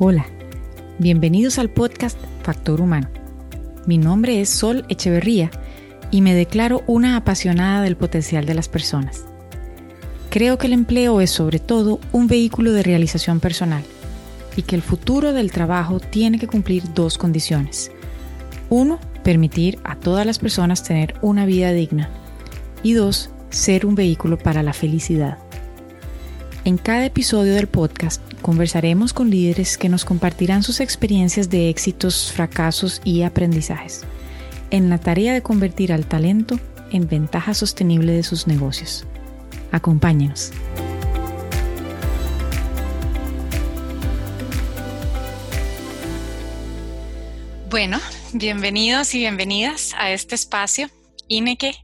Hola, bienvenidos al podcast Factor Humano. Mi nombre es Sol Echeverría y me declaro una apasionada del potencial de las personas. Creo que el empleo es sobre todo un vehículo de realización personal y que el futuro del trabajo tiene que cumplir dos condiciones. Uno, permitir a todas las personas tener una vida digna. Y dos, ser un vehículo para la felicidad. En cada episodio del podcast conversaremos con líderes que nos compartirán sus experiencias de éxitos, fracasos y aprendizajes en la tarea de convertir al talento en ventaja sostenible de sus negocios. Acompáñenos. Bueno, bienvenidos y bienvenidas a este espacio. Ineke,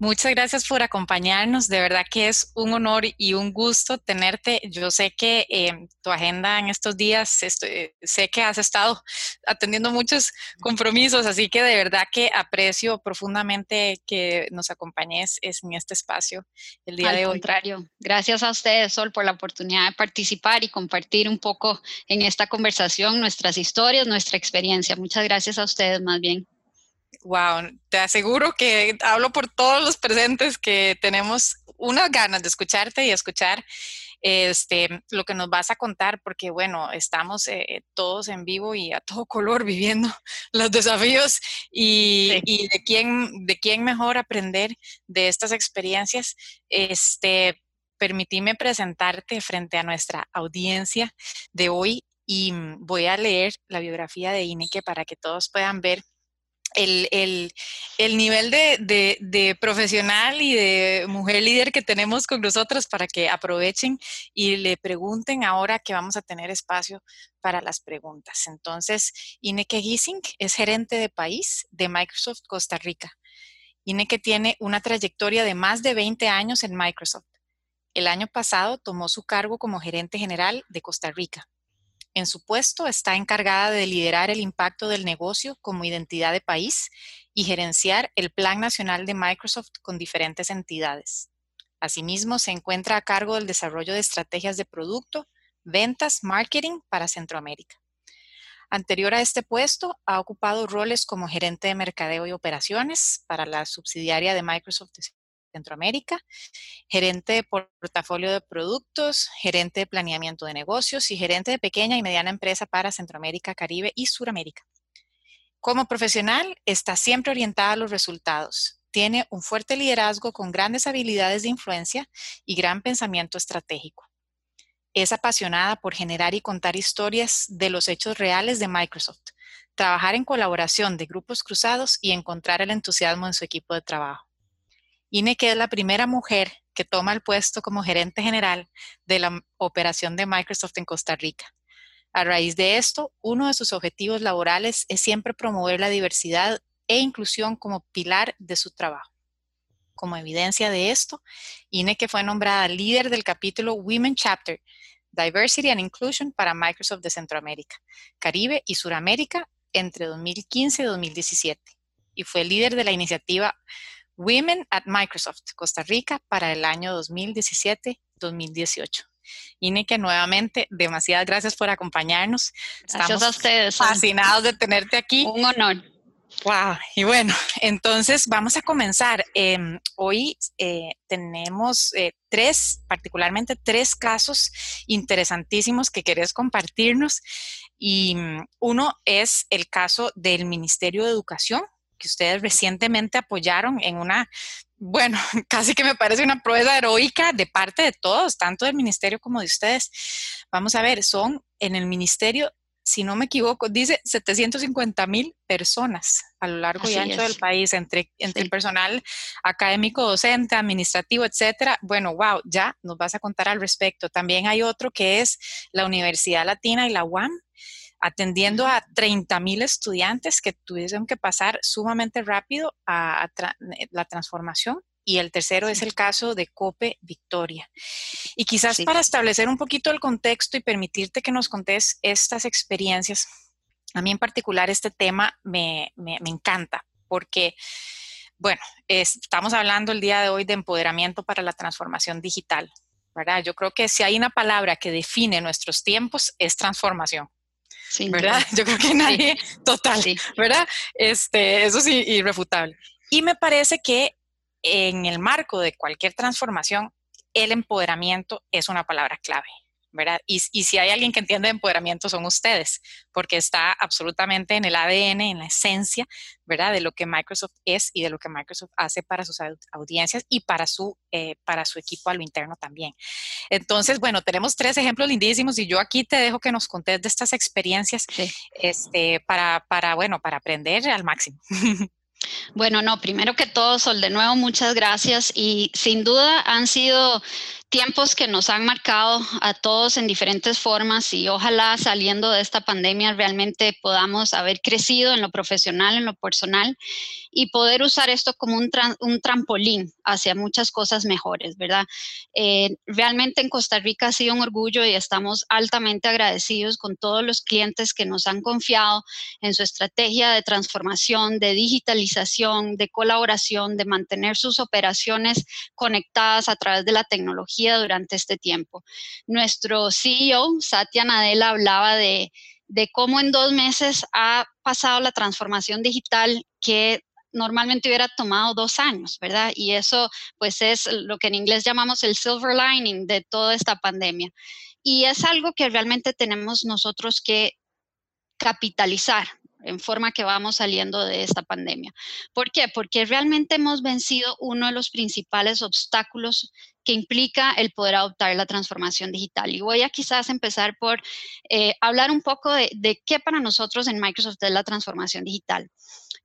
Muchas gracias por acompañarnos. De verdad que es un honor y un gusto tenerte. Yo sé que em, tu agenda en estos días, estoy, sé que has estado atendiendo muchos compromisos, así que de verdad que aprecio profundamente que nos acompañes en este espacio el día de hoy. Al contrario, gracias a ustedes, Sol, por la oportunidad de participar y compartir un poco en esta conversación nuestras historias, nuestra experiencia. Muchas gracias a ustedes más bien. Wow, te aseguro que hablo por todos los presentes que tenemos unas ganas de escucharte y escuchar este, lo que nos vas a contar, porque bueno, estamos eh, todos en vivo y a todo color viviendo los desafíos y, y, de quién, de quién mejor aprender de estas experiencias. Este, permitíme presentarte frente a nuestra audiencia de hoy y voy a leer la biografía de Ineke para que todos puedan ver el, nivel de, profesional y de mujer líder que tenemos con nosotros para que aprovechen y le pregunten ahora que vamos a tener espacio para las preguntas. Entonces, Ineke Gissing es gerente de país de Microsoft Costa Rica. Ineke tiene una trayectoria de más de 20 años en Microsoft. El año pasado tomó su cargo como gerente general de Costa Rica. En su puesto está encargada de liderar el impacto del negocio como identidad de país y gerenciar el Plan Nacional de Microsoft con diferentes entidades. Asimismo, se encuentra a cargo del desarrollo de estrategias de producto, ventas, marketing para Centroamérica. Anterior a este puesto, ha ocupado roles como gerente de mercadeo y operaciones para la subsidiaria de Microsoft Centroamérica, gerente de portafolio de productos, gerente de planeamiento de negocios y gerente de pequeña y mediana empresa para Centroamérica, Caribe y Suramérica. Como profesional, está siempre orientada a los resultados. Tiene un fuerte liderazgo con grandes habilidades de influencia y gran pensamiento estratégico. Es apasionada por generar y contar historias de los hechos reales de Microsoft, trabajar en colaboración de grupos cruzados y encontrar el entusiasmo en su equipo de trabajo. Ineke es la primera mujer que toma el puesto como gerente general de la operación de Microsoft en Costa Rica. A raíz de esto, uno de sus objetivos laborales es siempre promover la diversidad e inclusión como pilar de su trabajo. Como evidencia de esto, Ineke fue nombrada líder del capítulo Women Chapter, Diversity and Inclusion para Microsoft de Centroamérica, Caribe y Suramérica entre 2015 y 2017, y fue líder de la iniciativa Women at Microsoft Costa Rica para el año 2017-2018. Ineke, nuevamente, demasiadas gracias por acompañarnos. Gracias a ustedes. Fascinados de tenerte aquí. Un honor. Wow, y bueno, entonces vamos a comenzar. Em, hoy eh, tenemos eh, tres, particularmente tres casos interesantísimos que querés compartirnos. Y mm, uno es el caso del Ministerio de Educación, que ustedes recientemente apoyaron en una, bueno, casi que me parece una prueba heroica de parte de todos, tanto del ministerio como de ustedes. Vamos a ver, son en el ministerio, si no me equivoco, dice 750 mil personas a lo largo y ancho del país, entre, entre el personal académico, docente, administrativo, etcétera. Bueno, wow, ya nos vas a contar al respecto. También hay otro que es la Universidad Latina y la UAM, atendiendo a 30 mil estudiantes que tuvieron que pasar sumamente rápido a, eh, la transformación. Y el tercero es el caso de COPE Victoria. Y quizás para establecer un poquito el contexto y permitirte que nos contés estas experiencias, a mí en particular este tema me, me, me encanta porque, bueno, estamos hablando el día de hoy de empoderamiento para la transformación digital, ¿verdad? Yo creo que si hay una palabra que define nuestros tiempos es transformación. ¿Verdad? Yo creo que nadie, total, ¿verdad? Este, eso sí, irrefutable. Y me parece que en el marco de cualquier transformación, el empoderamiento es una palabra clave. ¿Verdad? Y, si hay alguien que entiende empoderamiento son ustedes, porque está absolutamente en el ADN, en la esencia, ¿verdad? De lo que Microsoft es y de lo que Microsoft hace para sus audiencias y para su, eh, para su equipo a lo interno también. Entonces, bueno, tenemos tres ejemplos lindísimos y yo aquí te dejo que nos contes de estas experiencias este, para, para, bueno, para aprender al máximo. Bueno, no, primero que todo, Sol, de nuevo, muchas gracias y sin duda han sido tiempos que nos han marcado a todos en diferentes formas y ojalá saliendo de esta pandemia realmente podamos haber crecido en lo profesional, en lo personal y poder usar esto como un, un trampolín hacia muchas cosas mejores, ¿verdad? Eh, realmente en Costa Rica ha sido un orgullo y estamos altamente agradecidos con todos los clientes que nos han confiado en su estrategia de transformación, de digitalización, de colaboración, de mantener sus operaciones conectadas a través de la tecnología durante este tiempo. Nuestro CEO, Satya Nadella, hablaba de, de cómo en dos meses ha pasado la transformación digital que normalmente hubiera tomado dos años, ¿verdad? Y eso pues es lo que en inglés llamamos el silver lining de toda esta pandemia. Y es algo que realmente tenemos nosotros que capitalizar, en forma que vamos saliendo de esta pandemia. ¿Por qué? Porque realmente hemos vencido uno de los principales obstáculos que implica el poder adoptar la transformación digital. Y voy a quizás empezar por eh, hablar un poco de, de qué para nosotros en Microsoft es la transformación digital.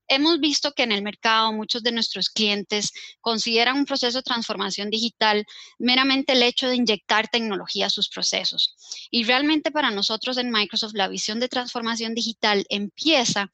Hemos visto que en el mercado muchos de nuestros clientes consideran un proceso de transformación digital meramente el hecho de inyectar tecnología a sus procesos. Y realmente para nosotros en Microsoft la visión de transformación digital empieza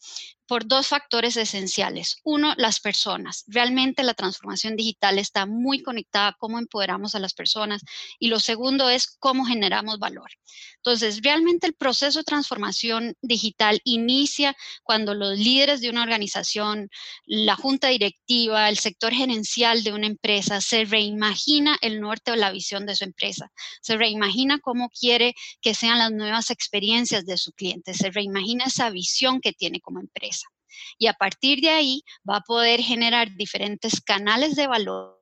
por dos factores esenciales. Uno, las personas. Realmente la transformación digital está muy conectada a cómo empoderamos a las personas. Y lo segundo es cómo generamos valor. Entonces, realmente el proceso de transformación digital inicia cuando los líderes de una organización, la junta directiva, el sector gerencial de una empresa se reimagina el norte o la visión de su empresa. Se reimagina cómo quiere que sean las nuevas experiencias de su cliente. Se reimagina esa visión que tiene como empresa. Y a partir de ahí va a poder generar diferentes canales de valor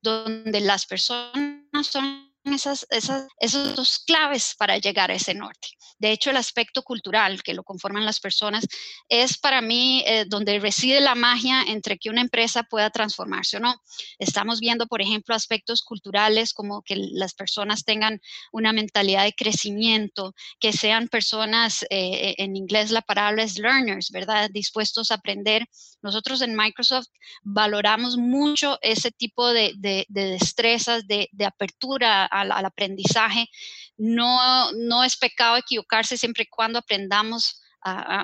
donde las personas son esas, esas, esos dos claves para llegar a ese norte. De hecho, el aspecto cultural que lo conforman las personas es para mí eh, donde reside la magia entre que una empresa pueda transformarse o no. Estamos viendo, por ejemplo, aspectos culturales como que las personas tengan una mentalidad de crecimiento, que sean personas, eh, en inglés la palabra es learners, ¿verdad? Dispuestos a aprender. Nosotros en Microsoft valoramos mucho ese tipo de, de, de destrezas, de, de apertura al, aprendizaje. No, no es pecado equivocarse siempre y cuando aprendamos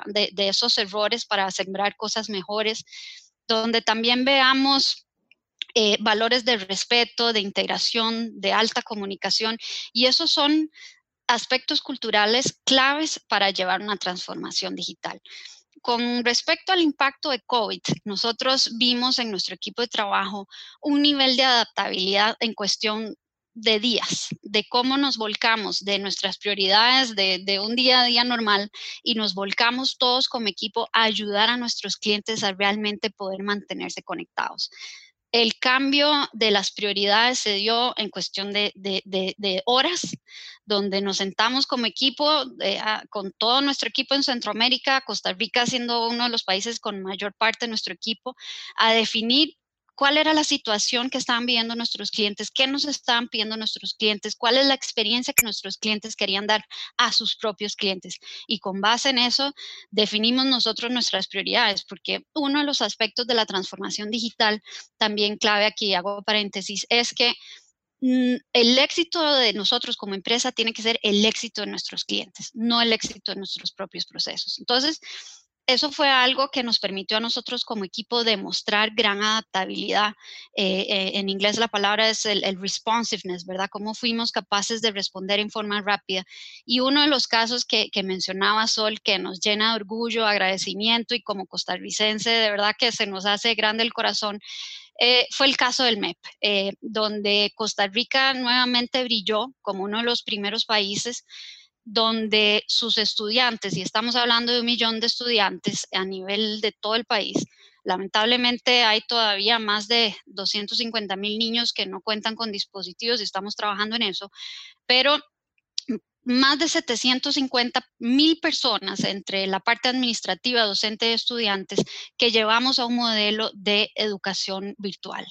de, esos errores para sembrar cosas mejores, donde también veamos eh, valores de respeto, de integración, de alta comunicación, y esos son aspectos culturales claves para llevar una transformación digital. Con respecto al impacto de COVID, nosotros vimos en nuestro equipo de trabajo un nivel de adaptabilidad en cuestión de días, de cómo nos volcamos de nuestras prioridades de, un día a día normal y nos volcamos todos como equipo a ayudar a nuestros clientes a realmente poder mantenerse conectados. El cambio de las prioridades se dio en cuestión de, horas, donde nos sentamos como equipo, eh, con todo nuestro equipo en Centroamérica, Costa Rica siendo uno de los países con mayor parte de nuestro equipo, a definir cuál era la situación que estaban viviendo nuestros clientes, qué nos estaban pidiendo nuestros clientes, cuál es la experiencia que nuestros clientes querían dar a sus propios clientes. Y con base en eso, definimos nosotros nuestras prioridades, porque uno de los aspectos de la transformación digital, también clave aquí, hago paréntesis, es que mm, el éxito de nosotros como empresa tiene que ser el éxito de nuestros clientes, no el éxito de nuestros propios procesos. Entonces, eso fue algo que nos permitió a nosotros como equipo demostrar gran adaptabilidad. Eh, eh, en inglés la palabra es el, responsiveness, ¿verdad? Cómo fuimos capaces de responder en forma rápida. Y uno de los casos que, mencionaba Sol, que nos llena de orgullo, agradecimiento y como costarricense, de verdad que se nos hace grande el corazón, eh, fue el caso del MEP, donde Costa Rica nuevamente brilló como uno de los primeros países donde sus estudiantes, y estamos hablando de un millón de estudiantes a nivel de todo el país, lamentablemente hay todavía más de 250 mil niños que no cuentan con dispositivos y estamos trabajando en eso, pero más de 750 mil personas entre la parte administrativa, docente y estudiantes que llevamos a un modelo de educación virtual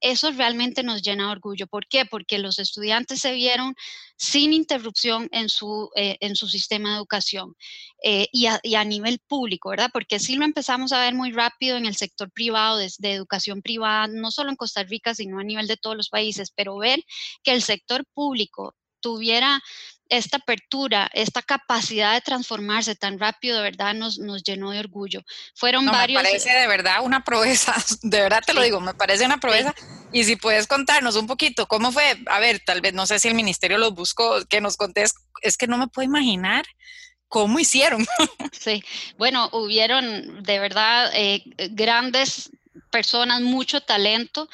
eso realmente nos llena de orgullo. ¿Por qué? Porque los estudiantes se vieron sin interrupción en su, eh, en su sistema de educación eh, y, a, nivel público, ¿verdad? Porque sí lo empezamos a ver muy rápido en el sector privado, de, de educación privada, no solo en Costa Rica, sino a nivel de todos los países, pero ver que el sector público tuviera esta apertura, esta capacidad de transformarse tan rápido, de verdad nos, nos llenó de orgullo. Fueron varios... Me parece de verdad una proeza, de verdad te lo digo, me parece una proeza. Y si puedes contarnos un poquito, ¿cómo fue? A ver, tal vez, no sé si el ministerio los buscó, que nos contés, es que no me puedo imaginar cómo hicieron. Sí, bueno, hubieron de verdad eh, grandes personas, mucho talento.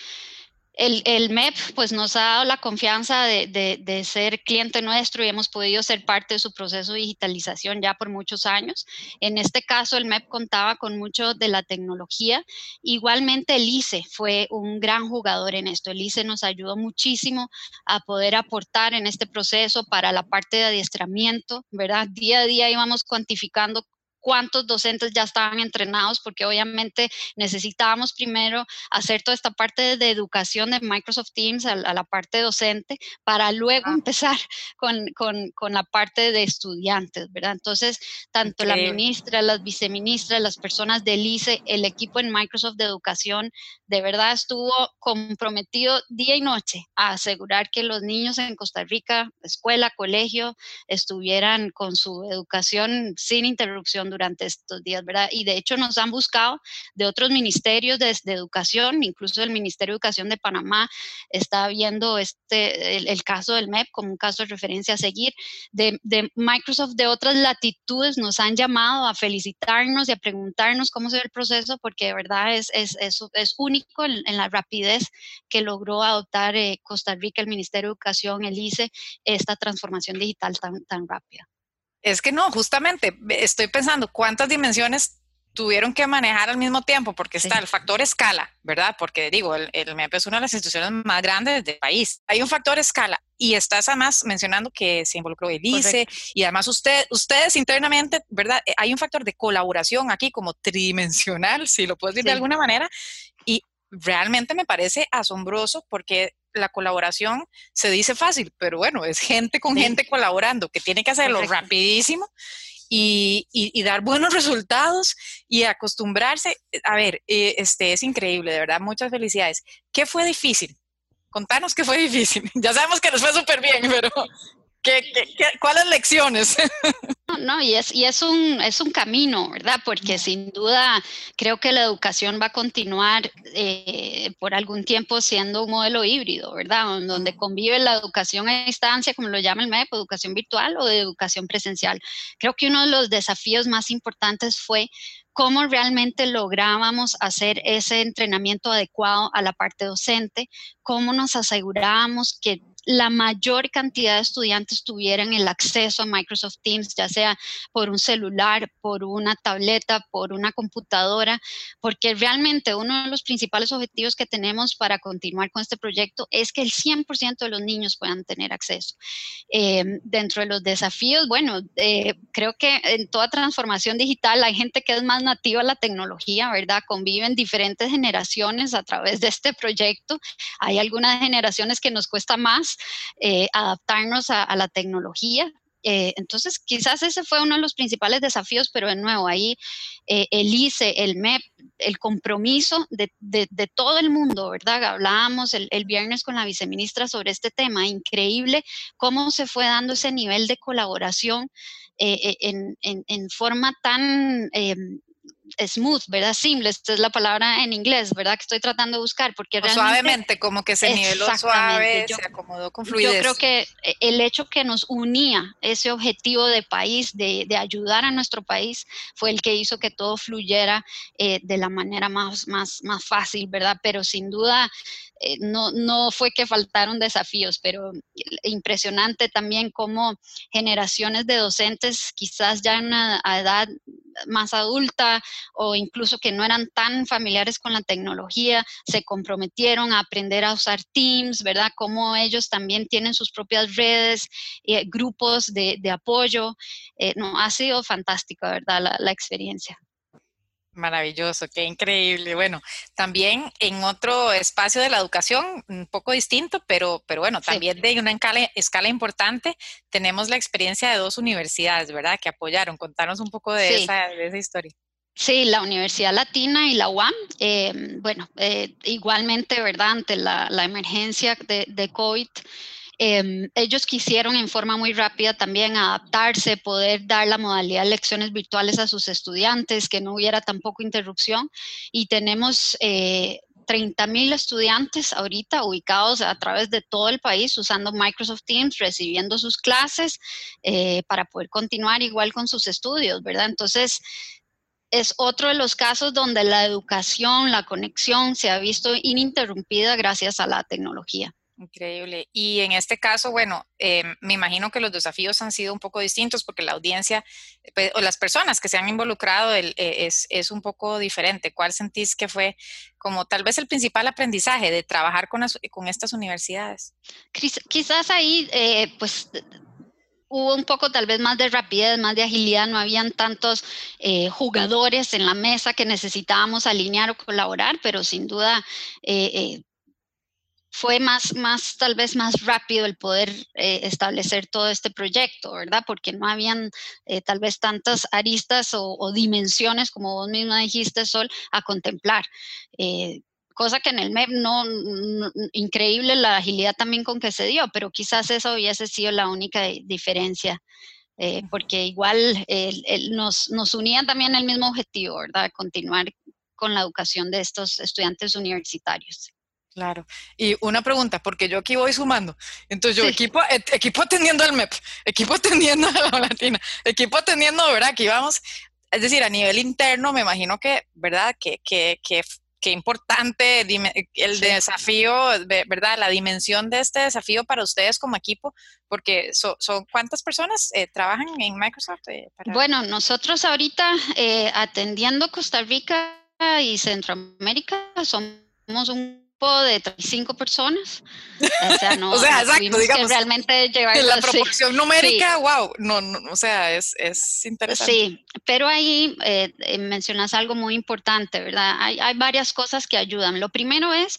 El, MEP pues nos ha dado la confianza de, ser cliente nuestro y hemos podido ser parte de su proceso de digitalización ya por muchos años. En este caso el MEP contaba con mucho de la tecnología. Igualmente el ICE fue un gran jugador en esto. El ICE nos ayudó muchísimo a poder aportar en este proceso para la parte de adiestramiento, ¿verdad? Día a día íbamos cuantificando cuántos docentes ya estaban entrenados, porque obviamente necesitábamos primero hacer toda esta parte de educación de Microsoft Teams a, la parte docente para luego empezar con, la parte de estudiantes, ¿verdad? Entonces, tanto la ministra, las viceministras, las personas del ICE, el equipo en Microsoft de Educación, de verdad estuvo comprometido día y noche a asegurar que los niños en Costa Rica, escuela, colegio, estuvieran con su educación sin interrupción durante estos días, ¿verdad? Y de hecho nos han buscado de otros ministerios de, educación, incluso el Ministerio de Educación de Panamá está viendo este, el, caso del MEP como un caso de referencia a seguir. De, Microsoft de otras latitudes nos han llamado a felicitarnos y a preguntarnos cómo se ve el proceso, porque de verdad es, es, es, único en, la rapidez que logró adoptar eh, Costa Rica, el Ministerio de Educación, el ICE, esta transformación digital tan, tan rápida. Es que no, justamente estoy pensando cuántas dimensiones tuvieron que manejar al mismo tiempo, porque está el factor escala, ¿verdad? Porque digo, el, MEP es una de las instituciones más grandes del país. Hay un factor escala y estás además mencionando que se involucró el ICE y además usted, ustedes internamente, ¿verdad? Eh, hay un factor de colaboración aquí como tridimensional, si lo puedes decir de alguna manera, y realmente me parece asombroso porque la colaboración se dice fácil, pero bueno, es gente con gente colaborando que tiene que hacerlo rapidísimo y, dar buenos resultados y acostumbrarse. A ver, eh, este es increíble, de verdad, muchas felicidades. ¿Qué fue difícil? Contanos qué fue difícil. Ya sabemos que nos fue súper bien, pero ¿Qué, cuáles lecciones? No, y es, y es un, es un camino, ¿verdad? Porque sin duda creo que la educación va a continuar eh, por algún tiempo siendo un modelo híbrido, ¿verdad? Donde convive la educación a distancia, como lo llama el MEP, educación virtual o de educación presencial. Creo que uno de los desafíos más importantes fue cómo realmente lográbamos hacer ese entrenamiento adecuado a la parte docente, cómo nos asegurábamos que la mayor cantidad de estudiantes tuvieran el acceso a Microsoft Teams, ya sea por un celular, por una tableta, por una computadora, porque realmente uno de los principales objetivos que tenemos para continuar con este proyecto es que el 100% de los niños puedan tener acceso. Eh, dentro de los desafíos, bueno, eh, creo que en toda transformación digital hay gente que es más nativa a la tecnología, ¿verdad? Conviven diferentes generaciones a través de este proyecto. Hay algunas generaciones que nos cuesta más eh, adaptarnos a, la tecnología. Eh, entonces, quizás ese fue uno de los principales desafíos, pero de nuevo, ahí eh, el ICE, el MEP, el compromiso de, todo el mundo, ¿verdad? Hablábamos el, viernes con la viceministra sobre este tema, increíble cómo se fue dando ese nivel de colaboración en, forma tan smooth, ¿verdad? Simple, esta es la palabra en inglés, ¿verdad? Que estoy tratando de buscar, porque suavemente, como que se niveló suave, se acomodó con fluidez. Yo creo que eh, el hecho que nos unía ese objetivo de país, de, de ayudar a nuestro país, fue el que hizo que todo fluyera eh, de la manera más, más, más fácil, ¿verdad? Pero sin duda eh, no, no fue que faltaron desafíos, pero impresionante también cómo generaciones de docentes, quizás ya en una edad más adulta o incluso que no eran tan familiares con la tecnología, se comprometieron a aprender a usar Teams, ¿verdad? Cómo ellos también tienen sus propias redes, eh, grupos de, apoyo. Eh, no, ha sido fantástica, ¿verdad? la experiencia. Maravilloso, qué increíble. Bueno, también en otro espacio de la educación, un poco distinto, pero, pero bueno, también de una escala, importante, tenemos la experiencia de dos universidades, ¿verdad? Que apoyaron. Contanos un poco de, esa, historia. Sí, la Universidad Latina y la UAM, eh, bueno, eh, igualmente, ¿verdad? Ante la, emergencia de, de COVID, Em, ellos quisieron en forma muy rápida también adaptarse, poder dar la modalidad de lecciones virtuales a sus estudiantes, que no hubiera tampoco interrupción. Y tenemos eh, 30 mil estudiantes ahorita ubicados a través de todo el país usando Microsoft Teams, recibiendo sus clases eh, para poder continuar igual con sus estudios, ¿verdad? Entonces, es otro de los casos donde la educación, la conexión se ha visto ininterrumpida gracias a la tecnología. Increíble. Y en este caso, bueno, eh, me imagino que los desafíos han sido un poco distintos porque la audiencia pues, o las personas que se han involucrado eh, es, un poco diferente. ¿Cuál sentís que fue como tal vez el principal aprendizaje de trabajar con, con estas universidades? Quizás ahí, eh, pues hubo un poco tal vez más de rapidez, más de agilidad, no habían tantos jugadores en la mesa que necesitábamos alinear o colaborar, pero sin duda fue más, más, tal vez más rápido el poder eh, establecer todo este proyecto, ¿verdad? Porque no habían eh, tal vez tantas aristas o, dimensiones, como vos misma dijiste, Sol, a contemplar. Eh, cosa que en el MEP no, increíble la agilidad también con que se dio, pero quizás eso hubiese sido la única diferencia. porque igual nos, nos unía también el mismo objetivo, ¿verdad? Continuar con la educación de estos estudiantes universitarios. Claro. Y una pregunta, porque yo aquí voy sumando. Entonces yo, equipo, equipo atendiendo al MEP, equipo atendiendo a la Latina, equipo atendiendo, ¿verdad? Aquí vamos. Es decir, a nivel interno, me imagino que, ¿verdad? Que, que, que, que importante el desafío, ¿verdad? La dimensión de este desafío para ustedes como equipo, porque son, ¿cuántas personas eh, trabajan en Microsoft? Eh, bueno, nosotros ahorita eh, atendiendo Costa Rica y Centroamérica somos un de 35 personas. O sea, no, o sea, exacto, digamos, realmente llevar la proporción numérica, wow, no, no, o sea, es, es interesante. Sí, pero ahí eh, eh, mencionas algo muy importante, ¿verdad? Hay, hay varias cosas que ayudan. Lo primero es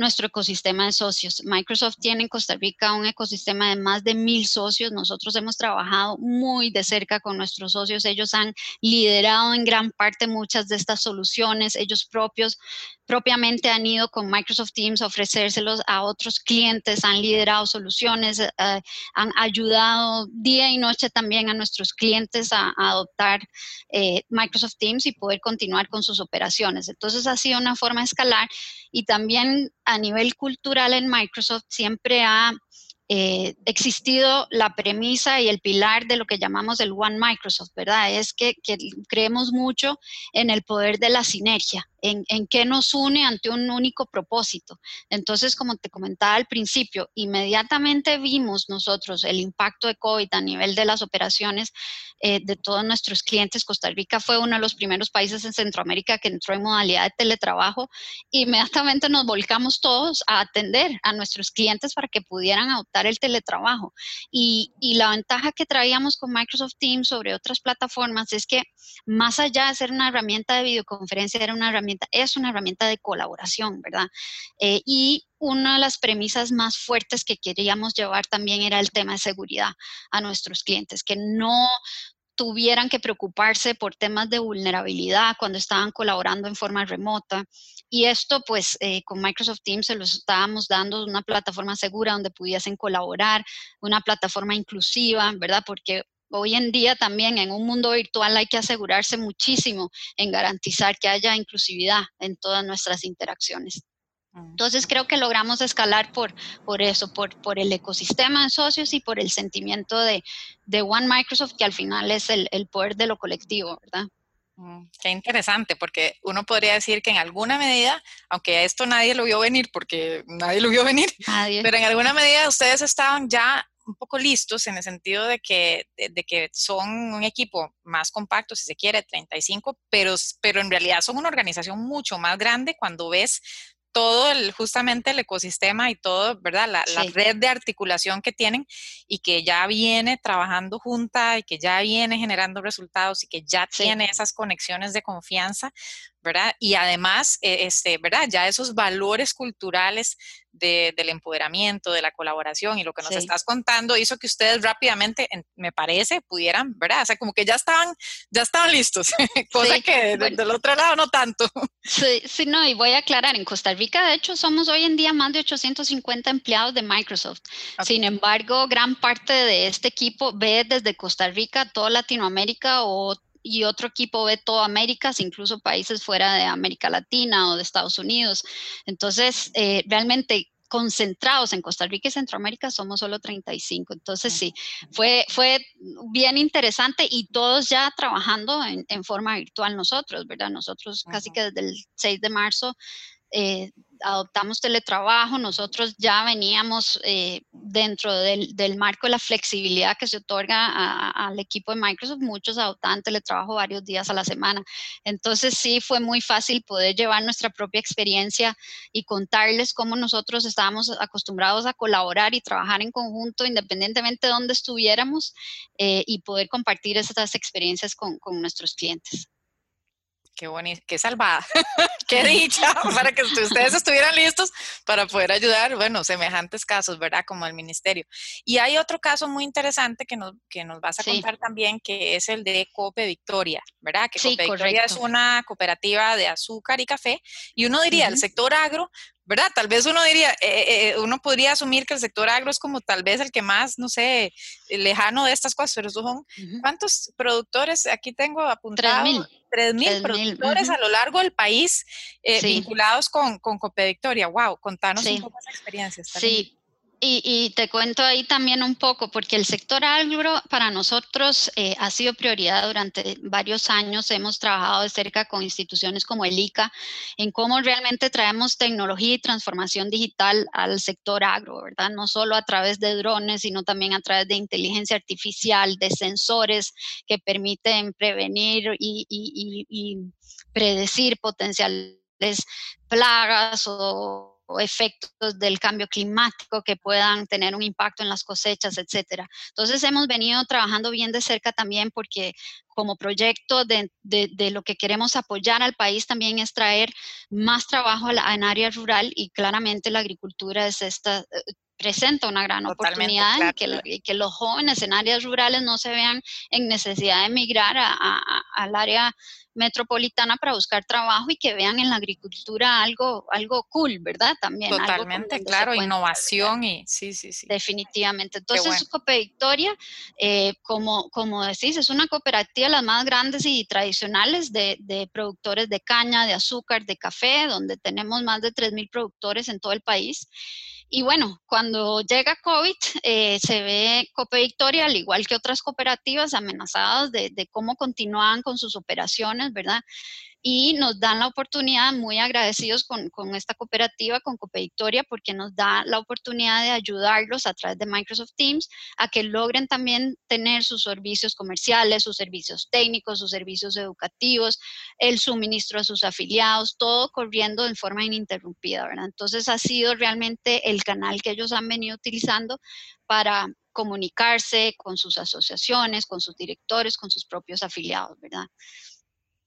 nuestro ecosistema de socios. Microsoft tiene en Costa Rica un ecosistema de más de mil socios. Nosotros hemos trabajado muy de cerca con nuestros socios. Ellos han liderado en gran parte muchas de estas soluciones. Ellos propios propiamente han ido con Microsoft Teams a ofrecérselos a otros clientes, han liderado soluciones, eh, han ayudado día y noche también a nuestros clientes a, adoptar eh, Microsoft Teams y poder continuar con sus operaciones. Entonces ha sido una forma de escalar y también a nivel cultural en Microsoft siempre ha eh, existido la premisa y el pilar de lo que llamamos el One Microsoft, ¿verdad? Es que, que creemos mucho en el poder de la sinergia en, en, qué nos une ante un único propósito. Entonces, como te comentaba al principio, inmediatamente vimos nosotros el impacto de COVID a nivel de las operaciones eh, de todos nuestros clientes. Costa Rica fue uno de los primeros países en Centroamérica que entró en modalidad de teletrabajo. Inmediatamente nos volcamos todos a atender a nuestros clientes para que pudieran adoptar el teletrabajo. Y, y la ventaja que traíamos con Microsoft Teams sobre otras plataformas es que más allá de ser una herramienta de videoconferencia, era una herramienta es una herramienta de colaboración, ¿verdad? Eh, y una de las premisas más fuertes que queríamos llevar también era el tema de seguridad a nuestros clientes, que no tuvieran que preocuparse por temas de vulnerabilidad cuando estaban colaborando en forma remota. Y esto, pues, eh, con Microsoft Teams se los estábamos dando una plataforma segura donde pudiesen colaborar, una plataforma inclusiva, ¿verdad? Porque hoy en día también en un mundo virtual hay que asegurarse muchísimo en garantizar que haya inclusividad en todas nuestras interacciones. Entonces creo que logramos escalar por, por eso, por, por el ecosistema de socios y por el sentimiento de, de One Microsoft, que al final es el, el poder de lo colectivo, ¿verdad? Mm, qué interesante, porque uno podría decir que en alguna medida, aunque esto nadie lo vio venir, porque nadie lo vio venir, pero en alguna medida ustedes estaban ya un poco listos en el sentido de que, de, que son un equipo más compacto, si se quiere, 35, pero, pero en realidad son una organización mucho más grande cuando ves todo el, justamente el ecosistema y todo, ¿verdad? La, red de articulación que tienen y que ya viene trabajando junta y que ya viene generando resultados y que ya tiene esas conexiones de confianza, ¿verdad? Y además, eh, este, ¿verdad? Ya esos valores culturales del empoderamiento, de la colaboración y lo que nos estás contando hizo que ustedes rápidamente, me parece, pudieran, ¿verdad? O sea, como que ya estaban, ya estaban listos, cosa que del otro lado no tanto. Sí, sí, no, y voy a aclarar, en Costa Rica, de hecho, somos hoy en día más de 850 empleados de Microsoft. Sin embargo, gran parte de este equipo ve desde Costa Rica, toda Latinoamérica o y otro equipo ve todo América, incluso países fuera de América Latina o de Estados Unidos. Entonces, eh, realmente concentrados en Costa Rica y Centroamérica somos solo 35. Entonces sí, fue, fue bien interesante y todos ya trabajando en, en forma virtual nosotros, ¿verdad? Nosotros casi que desde el 6 de marzo eh, adoptamos teletrabajo, nosotros ya veníamos eh, dentro del, marco de la flexibilidad que se otorga al equipo de Microsoft, muchos adoptaban teletrabajo varios días a la semana. Entonces sí fue muy fácil poder llevar nuestra propia experiencia y contarles cómo nosotros estábamos acostumbrados a colaborar y trabajar en conjunto independientemente de dónde estuviéramos eh, y poder compartir esas experiencias con nuestros clientes. Qué bonito, qué salvada, qué dicha para que ustedes estuvieran listos para poder ayudar, bueno, semejantes casos, ¿verdad? Como el ministerio. Y hay otro caso muy interesante que nos, que nos vas a contar también, que es el de Cope Victoria, ¿verdad? Que Cope Victoria es una cooperativa de azúcar y café. Y uno diría, el sector agro ¿verdad? Tal vez uno diría, eh, eh, eh, uno podría asumir que el sector agro es como tal vez el que más, no sé, lejano de estas cosas, pero son, ¿cuántos productores? Aquí tengo apuntado. 3.000. mil productores a lo largo del país vinculados con, con Copedictoria. Wow, contanos un poco esa experiencia. Sí, y, te cuento ahí también un poco, porque el sector agro para nosotros eh, ha sido prioridad durante varios años. Hemos trabajado de cerca con instituciones como el ICA en cómo realmente traemos tecnología y transformación digital al sector agro, ¿verdad? No solo a través de drones, sino también a través de inteligencia artificial, de sensores que permiten prevenir y, y predecir potenciales plagas o efectos del cambio climático que puedan tener un impacto en las cosechas, etcétera. Entonces hemos venido trabajando bien de cerca también porque como proyecto de, de, lo que queremos apoyar al país también es traer más trabajo en área rural y claramente la agricultura es esta, eh, presenta una gran oportunidad en que, que, los jóvenes en áreas rurales no se vean en necesidad de emigrar al área metropolitana para buscar trabajo y que vean en la agricultura algo, algo cool, ¿verdad? También. Totalmente, claro, innovación y sí, sí, sí. Definitivamente. Entonces, Cope Victoria, eh, como, como decís, es una cooperativa de las más grandes y tradicionales de, de productores de caña, de azúcar, de café, donde tenemos más de 3.000 productores en todo el país. Y bueno, cuando llega COVID, eh, se ve Cope Victoria, al igual que otras cooperativas, amenazadas de, de cómo continúan con sus operaciones, ¿verdad? Y nos dan la oportunidad, muy agradecidos con, con esta cooperativa, con Cope Victoria, porque nos da la oportunidad de ayudarlos a través de Microsoft Teams a que logren también tener sus servicios comerciales, sus servicios técnicos, sus servicios educativos, el suministro a sus afiliados, todo corriendo en forma ininterrumpida, ¿verdad? Entonces ha sido realmente el canal que ellos han venido utilizando para comunicarse con sus asociaciones, con sus directores, con sus propios afiliados, ¿verdad?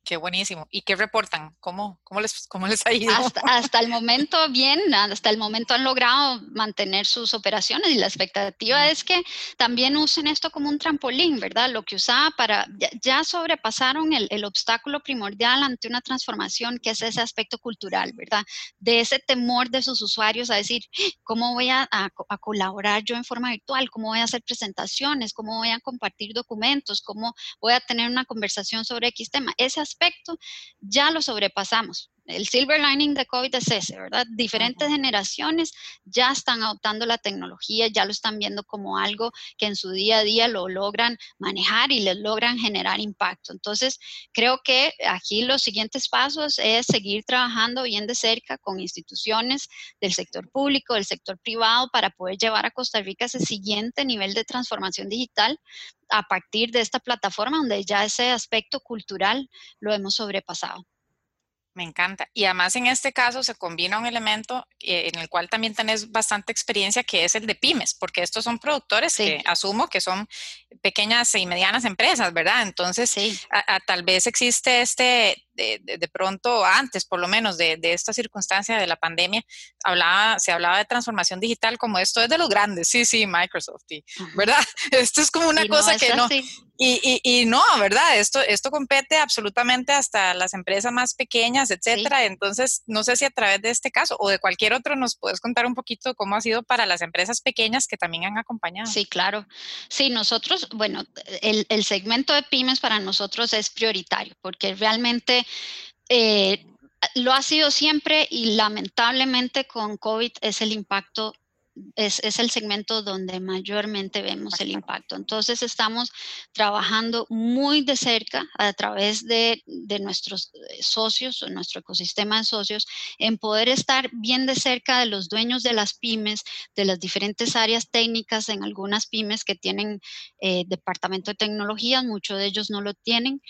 Qué buenísimo. ¿Y qué reportan? ¿Cómo, cómo, les, cómo les ha ido? Hasta, el momento bien, hasta el momento han logrado mantener sus operaciones y la expectativa es que también usen esto como un trampolín, ¿verdad? Lo que usaba para, ya, sobrepasaron el, el, obstáculo primordial ante una transformación que es ese aspecto cultural, ¿verdad? De ese temor de sus usuarios a decir, ¿cómo voy a, a, a colaborar yo en forma virtual? ¿Cómo voy a hacer presentaciones? ¿Cómo voy a compartir documentos? ¿Cómo voy a tener una conversación sobre X tema? Ese aspecto ya lo sobrepasamos. El silver lining de COVID es ese, ¿verdad? Diferentes generaciones ya están adoptando la tecnología, ya lo están viendo como algo que en su día a día lo logran manejar y les logran generar impacto. Entonces, creo que aquí los siguientes pasos es seguir trabajando bien de cerca con instituciones del sector público, del sector privado, para poder llevar a Costa Rica ese siguiente nivel de transformación digital a partir de esta plataforma donde ya ese aspecto cultural lo hemos sobrepasado. Me encanta. Y además en este caso se combina un elemento eh, en el cual también tenés bastante experiencia, que es el de pymes, porque estos son productores que asumo que son pequeñas y medianas empresas, ¿verdad? Entonces, sí. tal vez existe este de, pronto antes, por lo menos, de, esta circunstancia de la pandemia, hablaba, se hablaba de transformación digital como esto es de los grandes, sí, sí, Microsoft, ¿verdad? Esto es como una cosa que no... Y, y, no, ¿verdad? Esto, esto compete absolutamente hasta las empresas más pequeñas, etcétera. Entonces, no sé si a través de este caso o de cualquier otro nos puedes contar un poquito cómo ha sido para las empresas pequeñas que también han acompañado. Sí, claro. Sí, nosotros, bueno, el, el segmento de pymes para nosotros es prioritario porque realmente eh, lo ha sido siempre y lamentablemente con COVID es el impacto es, el segmento donde mayormente vemos el impacto. Entonces estamos trabajando muy de cerca a través de, de nuestros eh, socios o nuestro ecosistema de socios en poder estar bien de cerca de los dueños de las pymes, de las diferentes áreas técnicas en algunas pymes que tienen eh, departamento de tecnología, muchos de ellos no lo tienen.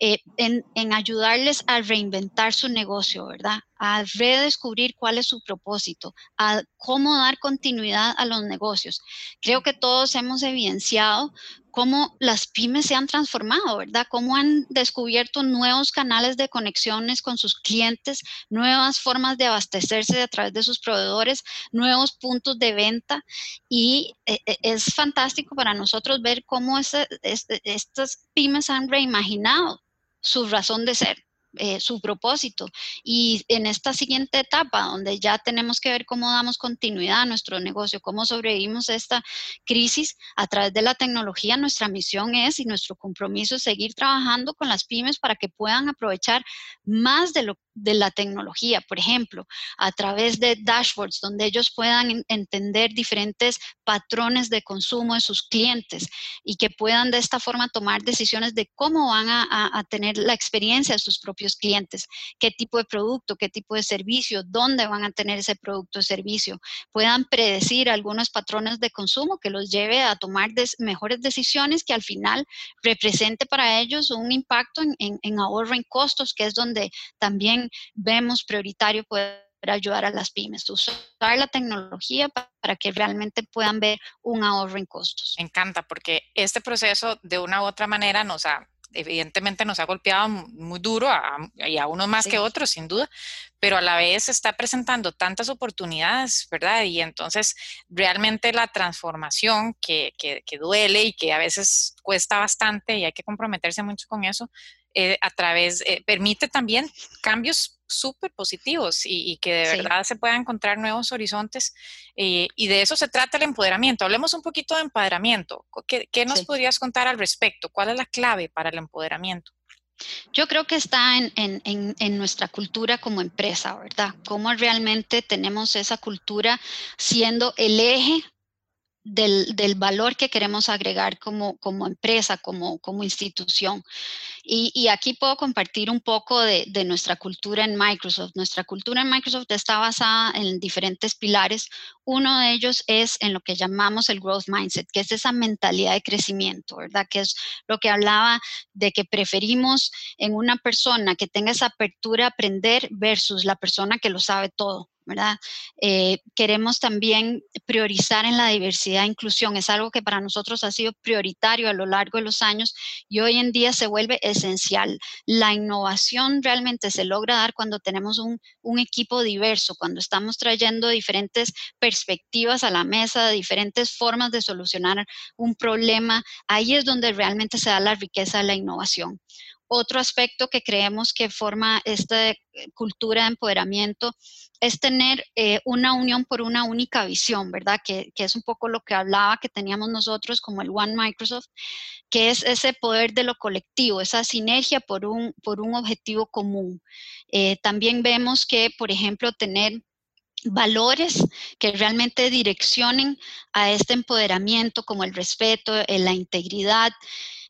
Eh, en, en, ayudarles a reinventar su negocio, ¿verdad? A redescubrir cuál es su propósito, a cómo dar continuidad a los negocios. Creo que todos hemos evidenciado cómo las pymes se han transformado, ¿verdad? Cómo han descubierto nuevos canales de conexiones con sus clientes, nuevas formas de abastecerse a través de sus proveedores, nuevos puntos de venta. Y eh, eh, es fantástico para nosotros ver cómo estas pymes han reimaginado su razón de ser. Eh, su propósito. Y en esta siguiente etapa, donde ya tenemos que ver cómo damos continuidad a nuestro negocio, cómo sobrevivimos a esta crisis a través de la tecnología, nuestra misión es y nuestro compromiso es seguir trabajando con las pymes para que puedan aprovechar más de la tecnología, por ejemplo, a través de dashboards donde ellos puedan entender diferentes patrones de consumo de sus clientes y que puedan de esta forma tomar decisiones de cómo van a, tener la experiencia de sus propios clientes, qué tipo de producto, qué tipo de servicio, dónde van a tener ese producto o servicio, puedan predecir algunos patrones de consumo que los lleve a tomar mejores decisiones que al final represente para ellos un impacto en, en ahorro en costos, que es donde también vemos prioritario poder ayudar a las pymes, usar la tecnología para que realmente puedan ver un ahorro en costos. Me encanta porque este proceso de una u otra manera nos ha, evidentemente nos ha golpeado muy duro a, y a unos más que otros, sin duda, pero a la vez está presentando tantas oportunidades, ¿verdad? Y entonces realmente la transformación que, que, que duele y que a veces cuesta bastante y hay que comprometerse mucho con eso, eh, a través, eh, permite también cambios súper positivos y, que de verdad se puedan encontrar nuevos horizontes. Eh, y de eso se trata el empoderamiento. Hablemos un poquito de empoderamiento. ¿Qué, nos podrías contar al respecto? ¿Cuál es la clave para el empoderamiento? Yo creo que está en, en, nuestra cultura como empresa, ¿verdad? Cómo realmente tenemos esa cultura siendo el eje del, valor que queremos agregar como, empresa, como, institución. Y, y, aquí puedo compartir un poco de, de, nuestra cultura en Microsoft. Nuestra cultura en Microsoft está basada en diferentes pilares. Uno de ellos es en lo que llamamos el growth mindset, que es esa mentalidad de crecimiento, ¿verdad? Que es lo que hablaba de que preferimos en una persona que tenga esa apertura a aprender versus la persona que lo sabe todo. ¿Verdad? Eh, queremos también priorizar en la diversidad e inclusión. Es algo que para nosotros ha sido prioritario a lo largo de los años y hoy en día se vuelve esencial. La innovación realmente se logra dar cuando tenemos un, un equipo diverso, cuando estamos trayendo diferentes perspectivas a la mesa, diferentes formas de solucionar un problema. Ahí es donde realmente se da la riqueza de la innovación. Otro aspecto que creemos que forma esta eh, cultura de empoderamiento es tener eh, una unión por una única visión, ¿verdad? Que, es un poco lo que hablaba que teníamos nosotros como el One Microsoft, que es ese poder de lo colectivo, esa sinergia por un, por un objetivo común. Eh, también vemos que, por ejemplo, tener valores que realmente direccionen a este empoderamiento como el respeto, la integridad,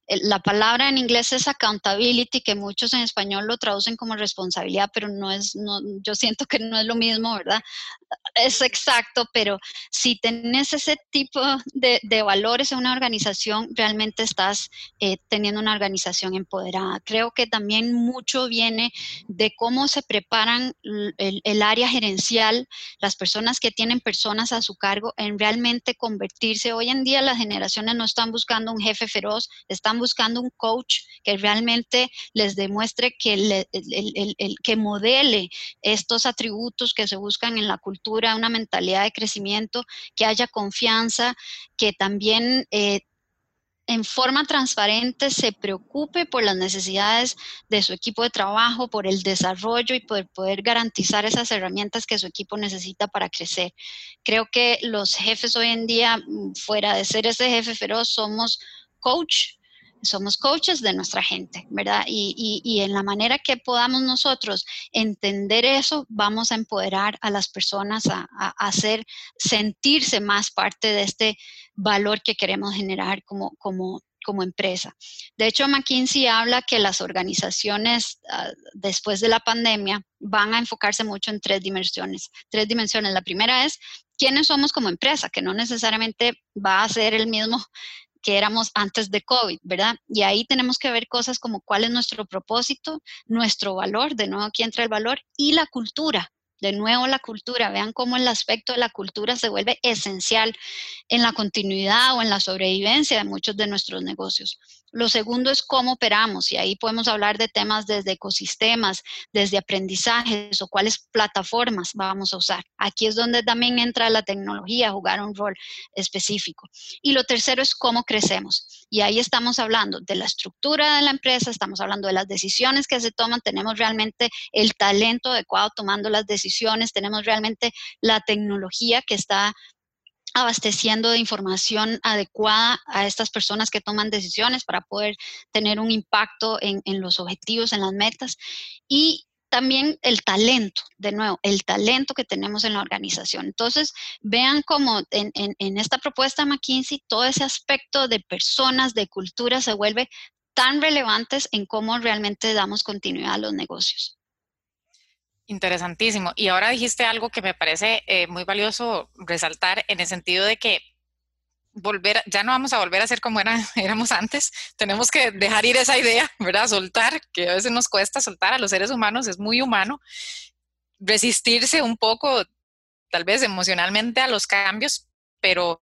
la palabra en inglés es accountability, que muchos en español lo traducen como responsabilidad, pero no es, no, yo siento que no es lo mismo, ¿verdad? Es exacto, pero si tienes ese tipo de, valores en una organización, realmente estás eh, teniendo una organización empoderada. Creo que también mucho viene de cómo se preparan el, el área gerencial, las personas que tienen personas a su cargo, en realmente convertirse. Hoy en día las generaciones no están buscando un jefe feroz, están buscando un coach que realmente les demuestre que, el, que modele estos atributos que se buscan en la cultura, una mentalidad de crecimiento, que haya confianza, que también... Eh, en forma transparente se preocupe por las necesidades de su equipo de trabajo, por el desarrollo y poder, poder garantizar esas herramientas que su equipo necesita para crecer. Creo que los jefes hoy en día, mm, fuera de ser ese jefe feroz, somos coach somos coaches de nuestra gente, ¿verdad? Y, en la manera que podamos nosotros entender eso, vamos a empoderar a las personas a, hacer sentirse más parte de este valor que queremos generar como, como, como empresa. De hecho, McKinsey habla que las organizaciones ah, después de la pandemia van a enfocarse mucho en tres dimensiones. Tres dimensiones. La primera es quiénes somos como empresa, que no necesariamente va a ser el mismo que éramos antes de COVID, ¿verdad? Y ahí tenemos que ver cosas como cuál es nuestro propósito, nuestro valor, de nuevo aquí entra el valor, y la cultura, de nuevo la cultura, vean cómo el aspecto de la cultura se vuelve esencial en la continuidad o en la sobrevivencia de muchos de nuestros negocios. Lo segundo es cómo operamos y ahí podemos hablar de temas desde ecosistemas, desde aprendizajes o cuáles plataformas vamos a usar. Aquí es donde también entra la tecnología a jugar un rol específico. Y lo tercero es cómo crecemos. Y ahí estamos hablando de la estructura de la empresa, estamos hablando de las decisiones que se toman, tenemos realmente el talento adecuado tomando las decisiones, tenemos realmente la tecnología que está abasteciendo de información adecuada a estas personas que toman decisiones para poder tener un impacto en, los objetivos, en las metas. Y también el talento, de nuevo, el talento que tenemos en la organización. Entonces, vean cómo en, en, esta propuesta McKinsey todo ese aspecto de personas, de cultura, se vuelve tan relevantes en cómo realmente damos continuidad a los negocios. Interesantísimo. Y ahora dijiste algo que me parece eh, muy valioso resaltar en el sentido de que volver, ya no vamos a volver a ser como era, éramos antes. Tenemos que dejar ir esa idea, ¿verdad? Soltar, que a veces nos cuesta soltar a los seres humanos, es muy humano. Resistirse un poco, tal vez emocionalmente, a los cambios, pero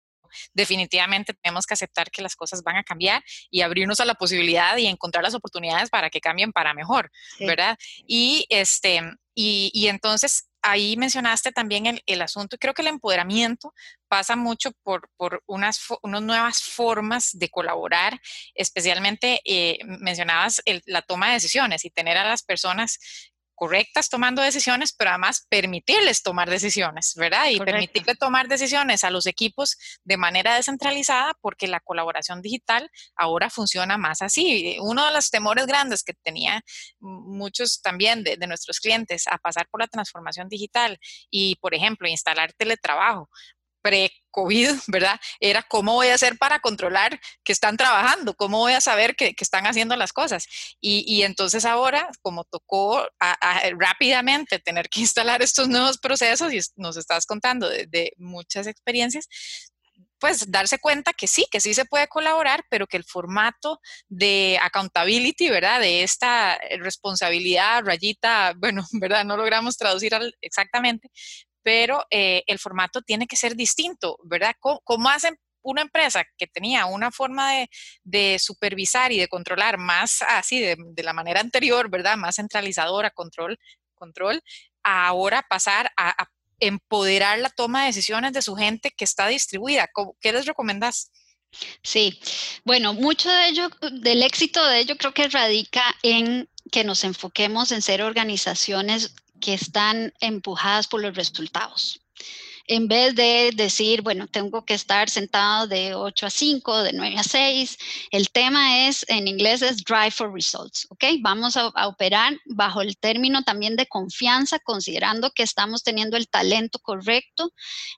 definitivamente tenemos que aceptar que las cosas van a cambiar y abrirnos a la posibilidad y encontrar las oportunidades para que cambien para mejor, ¿verdad? Y este, y, entonces ahí mencionaste también el, asunto, y creo que el empoderamiento pasa mucho por, unas, nuevas formas de colaborar, especialmente eh, mencionabas la toma de decisiones y tener a las personas correctas tomando decisiones, pero además permitirles tomar decisiones, ¿verdad? Y permitirle tomar decisiones a los equipos de manera descentralizada porque la colaboración digital ahora funciona más así. Uno de los temores grandes que tenía muchos también de, de nuestros clientes a pasar por la transformación digital y, por ejemplo, instalar teletrabajo pre-COVID, ¿verdad? Era cómo voy a hacer para controlar que están trabajando, cómo voy a saber que, están haciendo las cosas. Y, entonces ahora, como tocó rápidamente tener que instalar estos nuevos procesos, y nos estás contando de, muchas experiencias, pues darse cuenta que sí, que sí se puede colaborar, pero que el formato de accountability, ¿verdad? De esta responsabilidad, rayita, bueno, ¿verdad? No logramos traducir exactamente, pero eh, el formato tiene que ser distinto, ¿verdad? ¿Cómo, hacen una empresa que tenía una forma de, supervisar y de controlar más así, de, la manera anterior, ¿verdad? Más centralizadora, control, control, ahora pasar a, empoderar la toma de decisiones de su gente que está distribuida. ¿Qué les recomendás? Sí, bueno, mucho de ello, del éxito de ello creo que radica en que nos enfoquemos en ser organizaciones que están empujadas por los resultados en vez de decir, bueno, tengo que estar sentado de 8 a 5, de 9 a 6. El tema es, en inglés es drive for results, ¿ok? Vamos a, operar bajo el término también de confianza, considerando que estamos teniendo el talento correcto.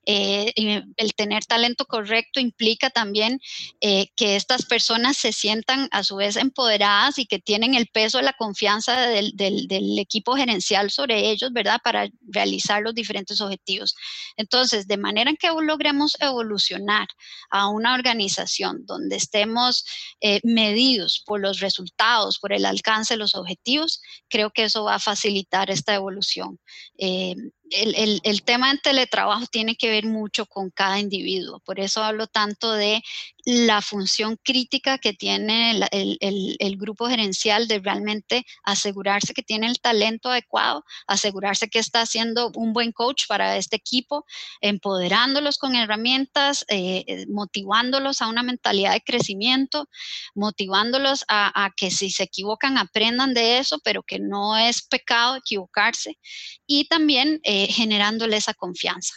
Eh, el tener talento correcto implica también eh, que estas personas se sientan a su vez empoderadas y que tienen el peso de la confianza del, del equipo gerencial sobre ellos, ¿verdad? Para realizar los diferentes objetivos. Entonces, entonces, de manera que logremos evolucionar a una organización donde estemos eh, medidos por los resultados, por el alcance de los objetivos, creo que eso va a facilitar esta evolución. Eh, el, tema del teletrabajo tiene que ver mucho con cada individuo. Por eso hablo tanto de la función crítica que tiene el, grupo gerencial de realmente asegurarse que tiene el talento adecuado, asegurarse que está haciendo un buen coach para este equipo, empoderándolos con herramientas, eh, eh, motivándolos a una mentalidad de crecimiento, motivándolos a, a que si se equivocan aprendan de eso, pero que no es pecado equivocarse. Y también eh, generándole esa confianza.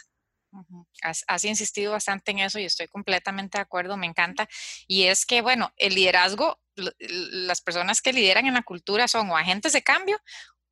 Has, insistido bastante en eso y estoy completamente de acuerdo, me encanta. Y es que, bueno, el liderazgo, las personas que lideran en la cultura son o agentes de cambio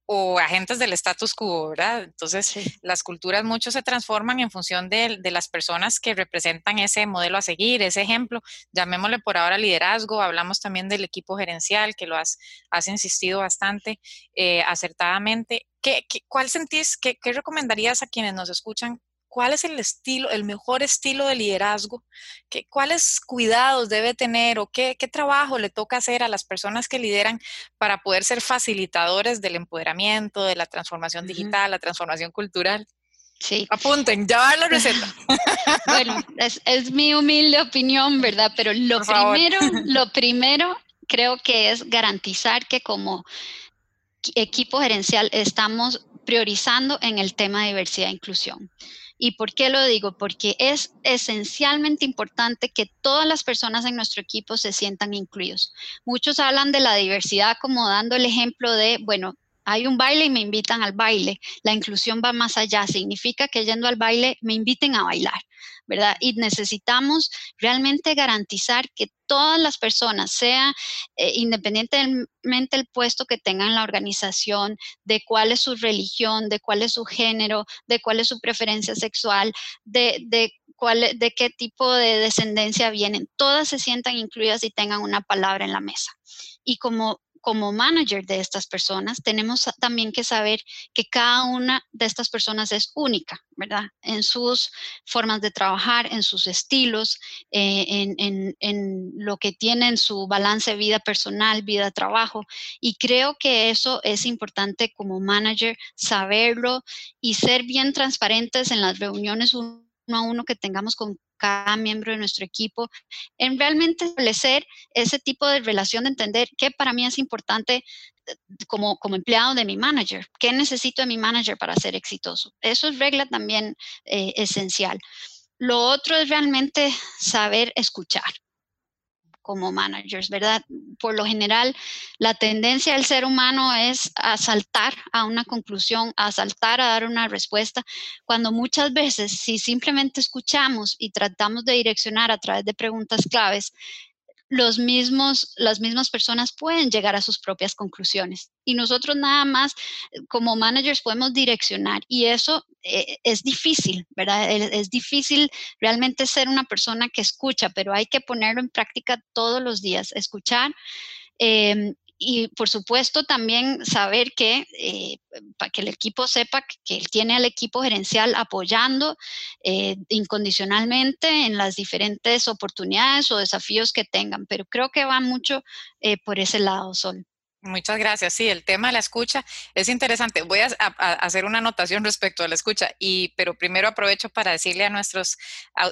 o agentes del status quo, ¿verdad? Entonces, las culturas mucho se transforman en función de, las personas que representan ese modelo a seguir, ese ejemplo. Llamémosle por ahora liderazgo. Hablamos también del equipo gerencial, que lo has, has insistido bastante eh, acertadamente. ¿Qué, cuál sentís, qué, qué recomendarías a quienes nos escuchan cuál es el estilo, el mejor estilo de liderazgo, ¿Qué, cuáles cuidados debe tener o qué, trabajo le toca hacer a las personas que lideran para poder ser facilitadores del empoderamiento, de la transformación digital, la transformación cultural. Sí. Apunten, ya va la receta. bueno, es, mi humilde opinión, ¿verdad? Pero lo primero, lo primero creo que es garantizar que como equipo gerencial estamos priorizando en el tema de diversidad e inclusión. ¿Y por qué lo digo? Porque es esencialmente importante que todas las personas en nuestro equipo se sientan incluidos. Muchos hablan de la diversidad como dando el ejemplo de, bueno, hay un baile y me invitan al baile. La inclusión va más allá, significa que yendo al baile me inviten a bailar, ¿verdad? Y necesitamos realmente garantizar que todas las personas, sea eh, independientemente del puesto que tengan en la organización, de cuál es su religión, de cuál es su género, de cuál es su preferencia sexual, de, de cuál, de qué tipo de descendencia vienen, todas se sientan incluidas y tengan una palabra en la mesa. Y como como manager de estas personas, tenemos también que saber que cada una de estas personas es única, ¿verdad? En sus formas de trabajar, en sus estilos, eh, en, en, lo que tienen su balance vida personal, vida trabajo. Y creo que eso es importante como manager, saberlo y ser bien transparentes en las reuniones a uno que tengamos con cada miembro de nuestro equipo, en realmente establecer ese tipo de relación de entender qué para mí es importante eh, como, como empleado de mi manager, qué necesito de mi manager para ser exitoso. Eso es regla también eh, esencial. Lo otro es realmente saber escuchar como managers, ¿verdad? Por lo general, la tendencia del ser humano es a saltar a una conclusión, a saltar a dar una respuesta, cuando muchas veces si simplemente escuchamos y tratamos de direccionar a través de preguntas claves, los mismos, las mismas personas pueden llegar a sus propias conclusiones. Y nosotros nada más eh, como managers podemos direccionar y eso eh, es difícil, ¿verdad? Es, difícil realmente ser una persona que escucha, pero hay que ponerlo en práctica todos los días, escuchar. Em, y por supuesto también saber que, eh, para que el equipo sepa que, él tiene al equipo gerencial apoyando eh, incondicionalmente en las diferentes oportunidades o desafíos que tengan, pero creo que va mucho eh, por ese lado, Sol. Muchas gracias. Sí, el tema de la escucha es interesante. Voy a, hacer una anotación respecto a la escucha, y, pero primero aprovecho para decirle a, nuestros,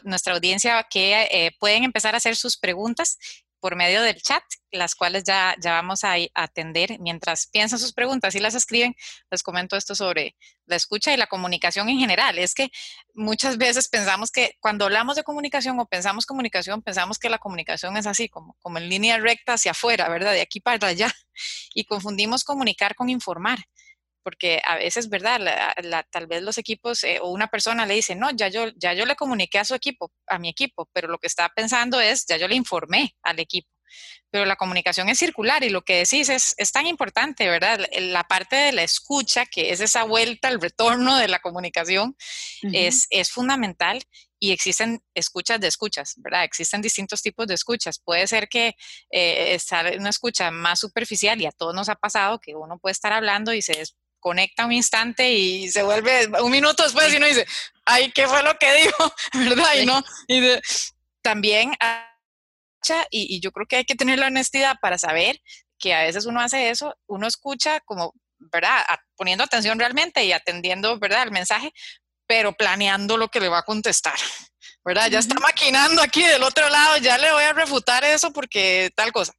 nuestra audiencia que eh, pueden empezar a hacer sus preguntas por medio del chat, las cuales ya, ya vamos a, atender. Mientras piensan sus preguntas y las escriben, les comento esto sobre la escucha y la comunicación en general. Es que muchas veces pensamos que cuando hablamos de comunicación o pensamos comunicación, pensamos que la comunicación es así, como, como en línea recta hacia afuera, ¿verdad? De aquí para allá. Y confundimos comunicar con informar porque a veces, ¿verdad? tal vez los equipos eh, o una persona le dice, no, ya yo, ya yo le comuniqué a su equipo, a mi equipo, pero lo que está pensando es, ya yo le informé al equipo. Pero la comunicación es circular y lo que decís es, es tan importante, ¿verdad? La parte de la escucha, que es esa vuelta, el retorno de la comunicación, es, es fundamental y existen escuchas de escuchas, ¿verdad? Existen distintos tipos de escuchas. Puede ser que eh, una escucha más superficial y a todos nos ha pasado que uno puede estar hablando y se conecta un instante y se vuelve un minuto después y uno dice, ay, ¿qué fue lo que dijo? ¿Verdad? Y no, y también, y, y yo creo que hay que tener la honestidad para saber que a veces uno hace eso, uno escucha como, ¿verdad? Poniendo atención realmente y atendiendo, ¿verdad? El mensaje, pero planeando lo que le va a contestar. ¿Verdad? Ya está maquinando aquí del otro lado, ya le voy a refutar eso porque tal cosa.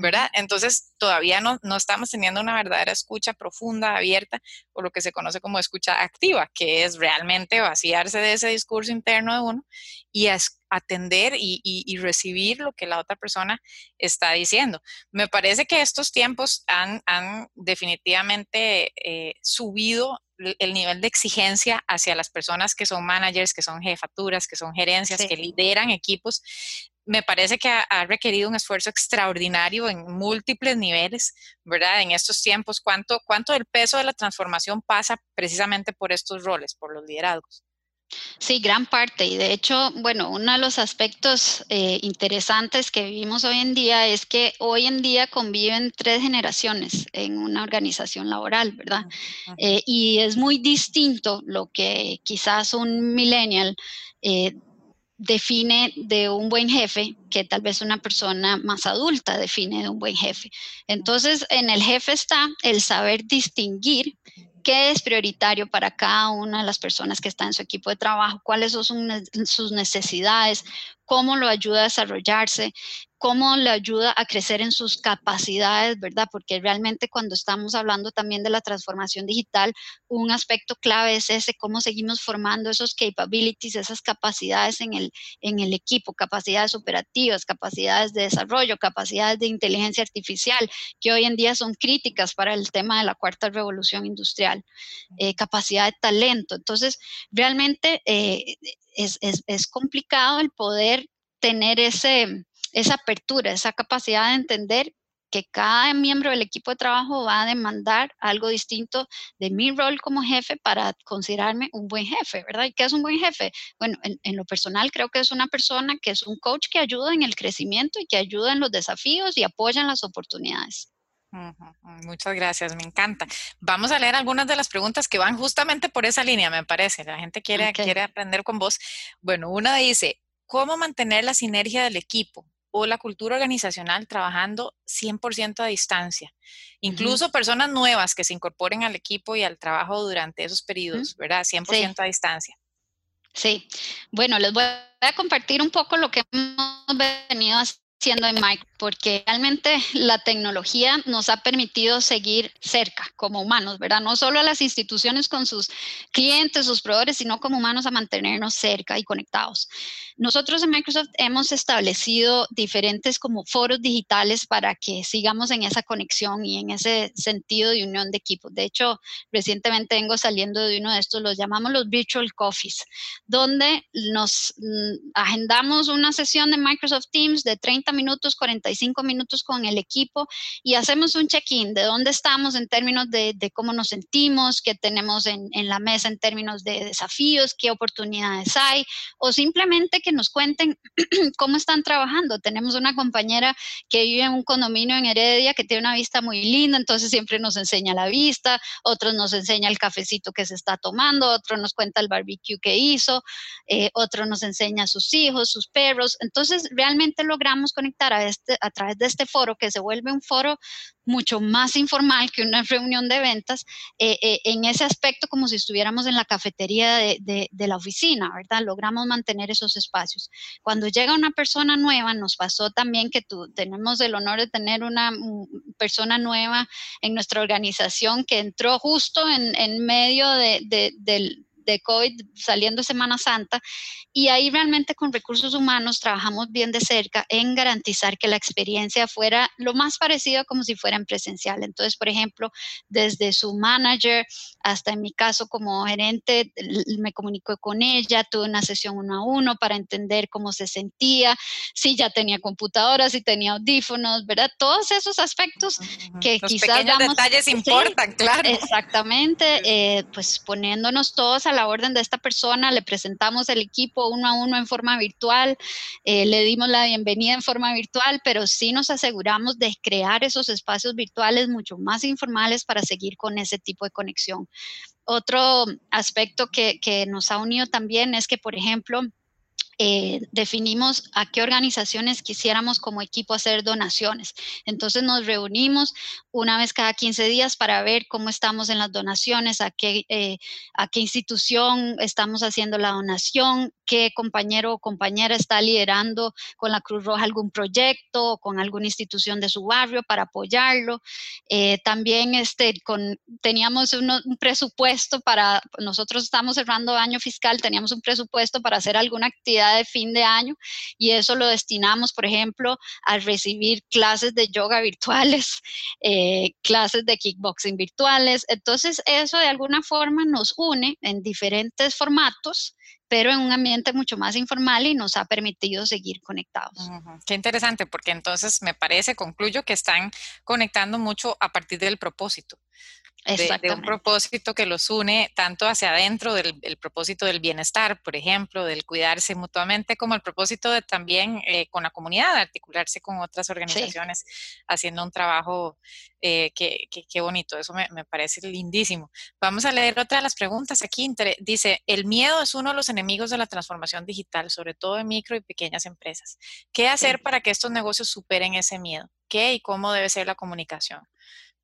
¿Verdad? Entonces todavía no, no, estamos teniendo una verdadera escucha profunda, abierta, o lo que se conoce como escucha activa, que es realmente vaciarse de ese discurso interno de uno y atender y, y, recibir lo que la otra persona está diciendo. Me parece que estos tiempos han, han definitivamente eh, subido el nivel de exigencia hacia las personas que son managers, que son jefaturas, que son gerencias, que lideran equipos, me parece que ha, requerido un esfuerzo extraordinario en múltiples niveles, ¿verdad? En estos tiempos, ¿cuánto, ¿cuánto del peso de la transformación pasa precisamente por estos roles, por los liderazgos? Sí, gran parte. Y de hecho, bueno, uno de los aspectos eh, interesantes que vivimos hoy en día es que hoy en día conviven tres generaciones en una organización laboral, ¿verdad? Eh, y es muy distinto lo que quizás un millennial eh, define de un buen jefe que tal vez una persona más adulta define de un buen jefe. Entonces, en el jefe está el saber distinguir qué es prioritario para cada una de las personas que está en su equipo de trabajo, cuáles son sus necesidades, cómo lo ayuda a desarrollarse, cómo le ayuda a crecer en sus capacidades, ¿verdad? Porque realmente cuando estamos hablando también de la transformación digital, un aspecto clave es ese, cómo seguimos formando esos capabilities, esas capacidades en el, en el equipo, capacidades operativas, capacidades de desarrollo, capacidades de inteligencia artificial, que hoy en día son críticas para el tema de la cuarta revolución industrial, eh, capacidad de talento. Entonces, realmente eh, es, es, es complicado el poder tener ese, esa apertura, esa capacidad de entender que cada miembro del equipo de trabajo va a demandar algo distinto de mi rol como jefe para considerarme un buen jefe, ¿verdad? ¿Y qué es un buen jefe? Bueno, en, lo personal creo que es una persona que es un coach que ayuda en el crecimiento y que ayuda en los desafíos y apoya en las oportunidades. Muchas gracias, me encanta. Vamos a leer algunas de las preguntas que van justamente por esa línea, me parece. La gente quiere, quiere aprender con vos. Bueno, una dice, ¿cómo mantener la sinergia del equipo? o la cultura organizacional trabajando 100% a distancia. Incluso personas nuevas que se incorporen al equipo y al trabajo durante esos periodos, ¿verdad? 100% a distancia. Sí, bueno, les voy a compartir un poco lo que hemos venido haciendo en Mike porque realmente la tecnología nos ha permitido seguir cerca como humanos, ¿verdad? No solo a las instituciones con sus clientes, sus proveedores, sino como humanos a mantenernos cerca y conectados. Nosotros en Microsoft hemos establecido diferentes como foros digitales para que sigamos en esa conexión y en ese sentido de unión de equipos. De hecho, recientemente vengo saliendo de uno de estos, los llamamos los virtual coffees, donde nos mm, agendamos una sesión de Microsoft Teams de 30 minutos, 40 minutos con el equipo y hacemos un check-in de dónde estamos en términos de, cómo nos sentimos, qué tenemos en, la mesa en términos de desafíos, qué oportunidades hay, o simplemente que nos cuenten cómo están trabajando. Tenemos una compañera que vive en un condominio en Heredia que tiene una vista muy linda, entonces siempre nos enseña la vista, otros nos enseña el cafecito que se está tomando, otro nos cuenta el barbecue que hizo, eh, otro nos enseña a sus hijos, sus perros. Entonces realmente logramos conectar a, este, a través de este foro, que se vuelve un foro mucho más informal que una reunión de ventas, eh, eh, en ese aspecto como si estuviéramos en la cafetería de, la oficina, ¿verdad? Logramos mantener esos espacios. Cuando llega una persona nueva, nos pasó también que tú, tenemos el honor de tener una mm, persona nueva en nuestra organización que entró justo en, medio del de COVID saliendo Semana Santa y ahí realmente con recursos humanos trabajamos bien de cerca en garantizar que la experiencia fuera lo más parecido como si fuera en presencial. Entonces, por ejemplo, desde su manager hasta en mi caso como gerente, me comunico con ella, tuve una sesión uno a uno para entender cómo se sentía, si ya tenía computadora, si tenía audífonos, ¿verdad? Todos esos aspectos que Los quizás... Pequeños detalles importan, claro. Exactamente, eh, pues poniéndonos todos a la orden de esta persona, le presentamos el equipo uno a uno en forma virtual, eh, le dimos la bienvenida en forma virtual, pero sí nos aseguramos de crear esos espacios virtuales mucho más informales para seguir con ese tipo de conexión. Otro aspecto que, que nos ha unido también es que, por ejemplo, eh, definimos a qué organizaciones quisiéramos como equipo hacer donaciones. Entonces nos reunimos una vez cada 15 días para ver cómo estamos en las donaciones, a qué, eh, a qué institución estamos haciendo la donación, qué compañero o compañera está liderando con la Cruz Roja algún proyecto o con alguna institución de su barrio para apoyarlo. Eh, también este, con, teníamos un presupuesto para, nosotros estamos cerrando año fiscal, teníamos un presupuesto para hacer alguna actividad de fin de año y eso lo destinamos, por ejemplo, a recibir clases de yoga virtuales, eh, clases de kickboxing virtuales. Entonces, eso de alguna forma nos une en diferentes formatos pero en un ambiente mucho más informal y nos ha permitido seguir conectados. Qué interesante, porque entonces me parece, concluyo que están conectando mucho a partir del propósito de, un propósito que los une tanto hacia adentro del propósito del bienestar, por ejemplo, del cuidarse mutuamente, como el propósito de también eh, con la comunidad, articularse con otras organizaciones, haciendo un trabajo eh, que, que, bonito, eso me, me, parece lindísimo. Vamos a leer otra de las preguntas aquí. Dice, el miedo es uno de los enemigos de la transformación digital, sobre todo en micro y pequeñas empresas. ¿Qué hacer para que estos negocios superen ese miedo? ¿Qué y cómo debe ser la comunicación?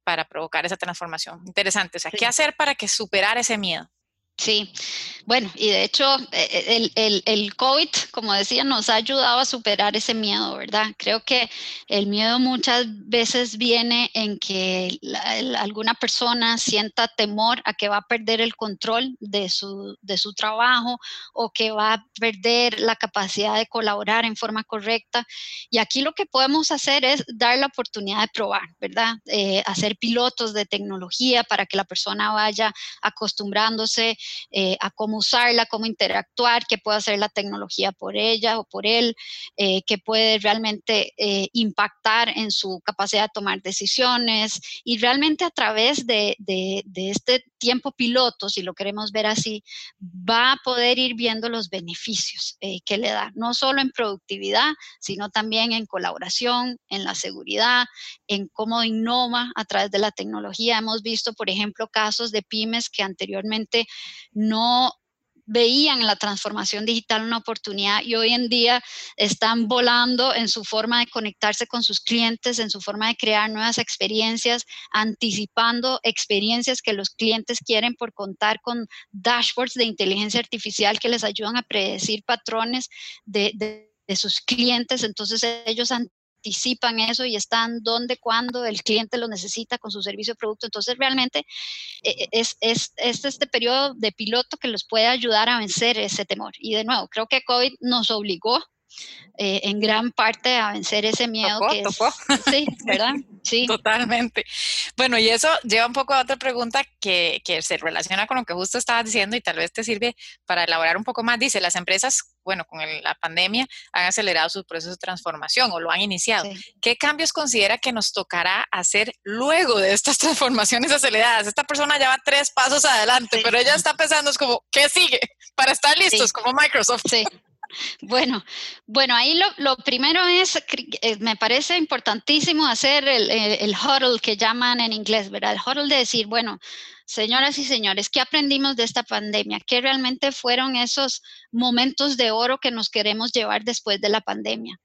Para provocar esa transformación. Interesante. O sea, ¿qué hacer para que superar ese miedo? Sí, bueno, y de hecho eh, el, el, COVID, como decía, nos ha ayudado a superar ese miedo, ¿verdad? Creo que el miedo muchas veces viene en que alguna persona sienta temor a que va a perder el control de su, de su trabajo o que va a perder la capacidad de colaborar en forma correcta. Y aquí lo que podemos hacer es dar la oportunidad de probar, ¿verdad? Eh, hacer pilotos de tecnología para que la persona vaya acostumbrándose eh, a cómo usarla, cómo interactuar, qué puede hacer la tecnología por ella o por él, eh, qué puede realmente eh, impactar en su capacidad de tomar decisiones. Y realmente a través de, de, este tiempo piloto, si lo queremos ver así, va a poder ir viendo los beneficios que le da, no solo en productividad, sino también en colaboración, en la seguridad, en cómo innova a través de la tecnología. Hemos visto, por ejemplo, casos de pymes que anteriormente no veían la transformación digital una oportunidad y hoy en día están volando en su forma de conectarse con sus clientes, en su forma de crear nuevas experiencias, anticipando experiencias que los clientes quieren por contar con dashboards de inteligencia artificial que les ayudan a predecir patrones de, de sus clientes. Entonces ellos anticipan eso y están donde, cuando el cliente lo necesita con su servicio o producto. Entonces, realmente eh, eh, es, es, es, este periodo de piloto que los puede ayudar a vencer ese temor. Y de nuevo, creo que COVID nos obligó eh, en gran parte a vencer ese miedo que sí, ¿verdad? Sí. Totalmente. Bueno, y eso lleva un poco a otra pregunta que, que, se relaciona con lo que justo estabas diciendo y tal vez te sirve para elaborar un poco más. Dice, las empresas, bueno, con la pandemia han acelerado su proceso de transformación o lo han iniciado. ¿Qué cambios considera que nos tocará hacer luego de estas transformaciones aceleradas? Esta persona ya va tres pasos adelante, pero ella está pensando, es como, ¿qué sigue? Para estar listos, como Microsoft. Sí. Bueno, bueno, ahí lo, primero es, eh, me parece importantísimo hacer el, el, huddle que llaman en inglés, ¿verdad? El huddle de decir, bueno, señoras y señores, ¿qué aprendimos de esta pandemia? ¿Qué realmente fueron esos momentos de oro que nos queremos llevar después de la pandemia?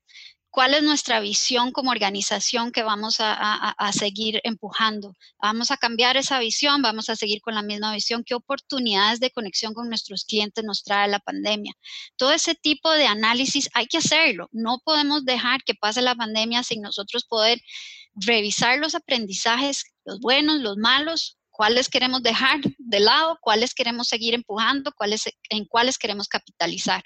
Cuál es nuestra visión como organización que vamos a, seguir empujando. Vamos a cambiar esa visión, vamos a seguir con la misma visión, qué oportunidades de conexión con nuestros clientes nos trae la pandemia. Todo ese tipo de análisis hay que hacerlo. No podemos dejar que pase la pandemia sin nosotros poder revisar los aprendizajes, los buenos, los malos, cuáles queremos dejar de lado, cuáles queremos seguir empujando, cuáles, en cuáles queremos capitalizar.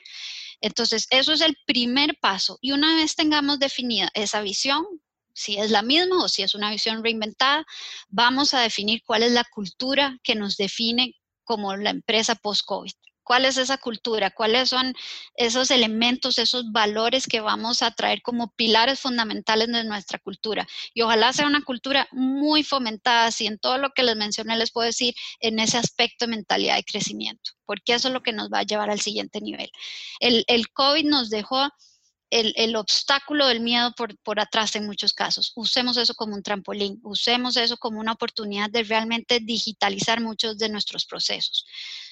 Entonces, eso es el primer paso. Y una vez tengamos definida esa visión, si es la misma o si es una visión reinventada, vamos a definir cuál es la cultura que nos define como la empresa post-COVID. ¿Cuál es esa cultura? ¿Cuáles son esos elementos, esos valores que vamos a traer como pilares fundamentales de nuestra cultura? Y ojalá sea una cultura muy fomentada, si en todo lo que les mencioné les puedo decir, en ese aspecto de mentalidad y crecimiento, porque eso es lo que nos va a llevar al siguiente nivel. El, el COVID nos dejó el, obstáculo del miedo por, atrás en muchos casos. Usemos eso como un trampolín, usemos eso como una oportunidad de realmente digitalizar muchos de nuestros procesos.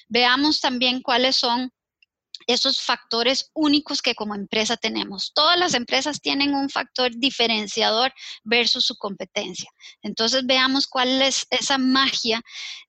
Veamos también cuáles son esos factores únicos que como empresa tenemos. Todas las empresas tienen un factor diferenciador versus su competencia. Entonces veamos cuál es esa magia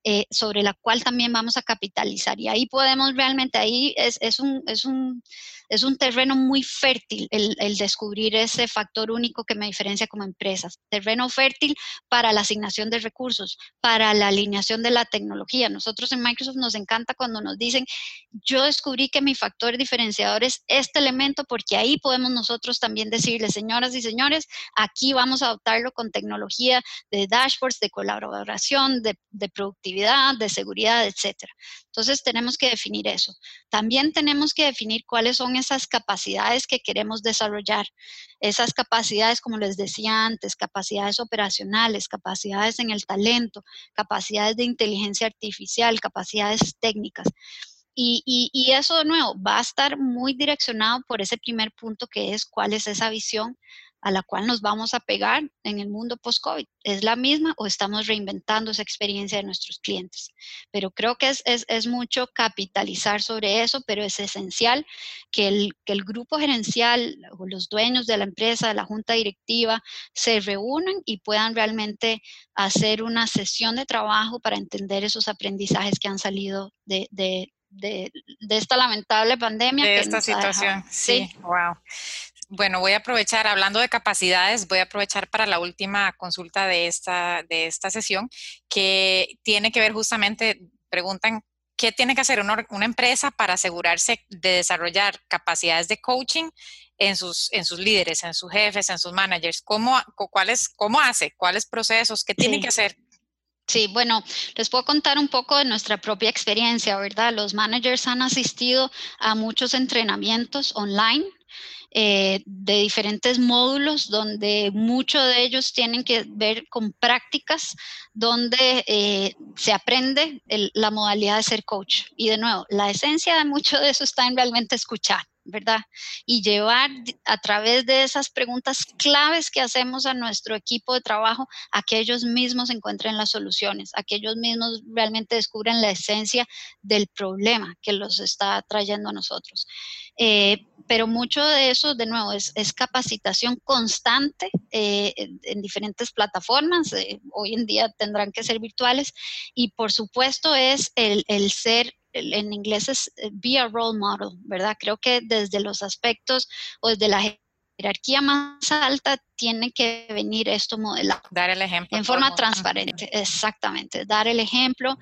eh, sobre la cual también vamos a capitalizar. Y ahí podemos realmente, ahí es, es un es un terreno muy fértil el, descubrir ese factor único que me diferencia como empresa. Terreno fértil para la asignación de recursos, para la alineación de la tecnología. Nosotros en Microsoft nos encanta cuando nos dicen, yo descubrí que mi factor diferenciador es este elemento porque ahí podemos nosotros también decirles, señoras y señores, aquí vamos a adoptarlo con tecnología de dashboards, de colaboración, de, de productividad, de seguridad, etcétera. Entonces tenemos que definir eso. También tenemos que definir cuáles son esas capacidades que queremos desarrollar. Esas capacidades, como les decía antes, capacidades operacionales, capacidades en el talento, capacidades de inteligencia artificial, capacidades técnicas. Y, eso de nuevo va a estar muy direccionado por ese primer punto que es cuál es esa visión a la cual nos vamos a pegar en el mundo post-COVID? ¿Es la misma o estamos reinventando esa experiencia de nuestros clientes? Pero creo que es, es, es mucho capitalizar sobre eso, pero es esencial que el, que el grupo gerencial o los dueños de la empresa, la junta directiva, se reúnan y puedan realmente hacer una sesión de trabajo para entender esos aprendizajes que han salido de, de, de, de, esta lamentable pandemia. De esta situación, sí, wow. Bueno, voy a aprovechar, hablando de capacidades, voy a aprovechar para la última consulta de esta, de esta sesión, que tiene que ver justamente, preguntan, ¿qué tiene que hacer una, empresa para asegurarse de desarrollar capacidades de coaching en sus, en sus líderes, en sus jefes, en sus managers? ¿Cómo, cuáles, cómo hace? ¿Cuáles procesos? ¿Qué tiene que hacer? Sí, bueno, les puedo contar un poco de nuestra propia experiencia, ¿verdad? Los managers han asistido a muchos entrenamientos online eh, de diferentes módulos donde muchos de ellos tienen que ver con prácticas donde eh, se aprende la modalidad de ser coach. Y de nuevo, la esencia de mucho de eso está en realmente escuchar. ¿verdad? Y llevar a través de esas preguntas claves que hacemos a nuestro equipo de trabajo a que ellos mismos encuentren las soluciones, a que ellos mismos realmente descubren la esencia del problema que los está trayendo a nosotros. Eh, pero mucho de eso, de nuevo, es, capacitación constante eh, en, diferentes plataformas. Eh, hoy en día tendrán que ser virtuales. Y por supuesto es el, el ser en inglés es eh, be a role model, ¿verdad? Creo que desde los aspectos o desde la jerarquía más alta tiene que venir esto modelado. Dar el ejemplo. En forma transparente, exactamente. Dar el ejemplo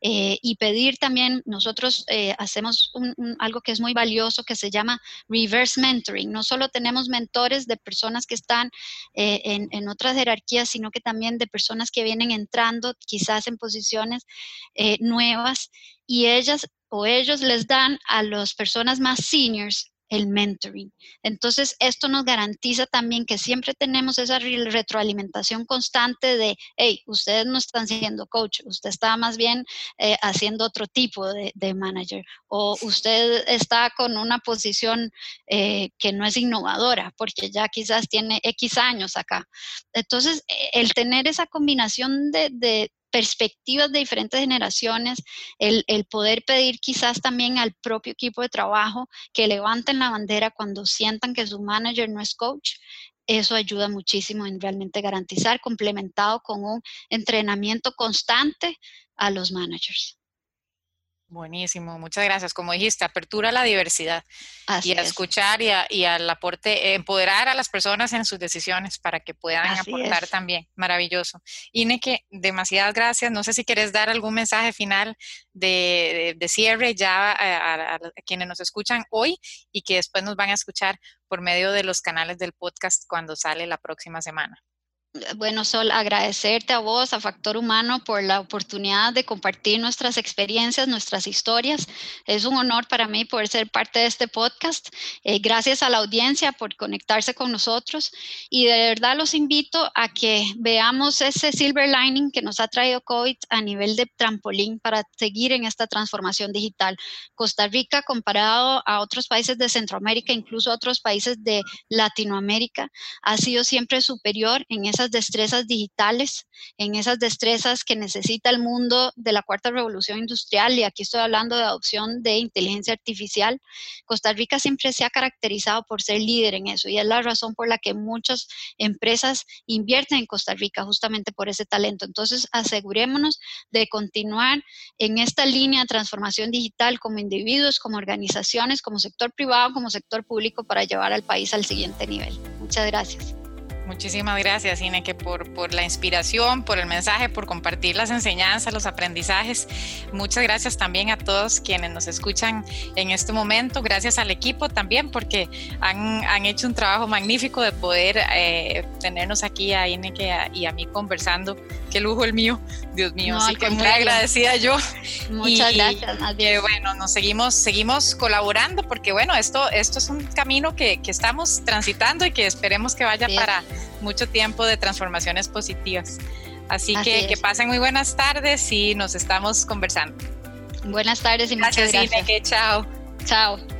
eh, y pedir también, nosotros eh, hacemos algo que es muy valioso que se llama reverse mentoring. No solo tenemos mentores de personas que están en, en, otras jerarquías, sino que también de personas que vienen entrando quizás en posiciones nuevas y ellas o ellos les dan a las personas más seniors el mentoring. Entonces, esto nos garantiza también que siempre tenemos esa retroalimentación constante de, hey, ustedes no están siendo coach, usted está más bien eh, haciendo otro tipo de, manager o usted está con una posición eh, que no es innovadora porque ya quizás tiene X años acá. Entonces, el tener esa combinación de, perspectivas de diferentes generaciones, el, el, poder pedir quizás también al propio equipo de trabajo que levanten la bandera cuando sientan que su manager no es coach, eso ayuda muchísimo en realmente garantizar, complementado con un entrenamiento constante a los managers. Buenísimo, muchas gracias. Como dijiste, apertura a la diversidad y a escuchar y, al aporte, empoderar a las personas en sus decisiones para que puedan aportar también. Maravilloso. Ineke, demasiadas gracias. No sé si quieres dar algún mensaje final de, cierre ya a, quienes nos escuchan hoy y que después nos van a escuchar por medio de los canales del podcast cuando sale la próxima semana. Bueno, Sol, agradecerte a vos, a Factor Humano, por la oportunidad de compartir nuestras experiencias, nuestras historias. Es un honor para mí poder ser parte de este podcast. Eh, gracias a la audiencia por conectarse con nosotros y de verdad los invito a que veamos ese silver lining que nos ha traído COVID a nivel de trampolín para seguir en esta transformación digital. Costa Rica, comparado a otros países de Centroamérica, incluso otros países de Latinoamérica, ha sido siempre superior en esas destrezas digitales, en esas destrezas que necesita el mundo de la cuarta revolución industrial, y aquí estoy hablando de adopción de inteligencia artificial, Costa Rica siempre se ha caracterizado por ser líder en eso y es la razón por la que muchas empresas invierten en Costa Rica justamente por ese talento. Entonces, asegurémonos de continuar en esta línea de transformación digital como individuos, como organizaciones, como sector privado, como sector público para llevar al país al siguiente nivel. Muchas gracias. Muchísimas gracias, Ineke, por, por la inspiración, por el mensaje, por compartir las enseñanzas, los aprendizajes. Muchas gracias también a todos quienes nos escuchan en este momento. Gracias al equipo también, porque han, han hecho un trabajo magnífico de poder eh, tenernos aquí a Ineke y a mí conversando. Qué lujo el mío, Dios mío. Así que muy agradecida yo. Muchas gracias. Que bueno, nos seguimos, seguimos colaborando, porque bueno, esto, esto es un camino que, que estamos transitando y que esperemos que vaya para mucho tiempo de transformaciones positivas. Así, que que pasen muy buenas tardes y nos estamos conversando. Buenas tardes y muchas gracias. gracias. chao. Chao.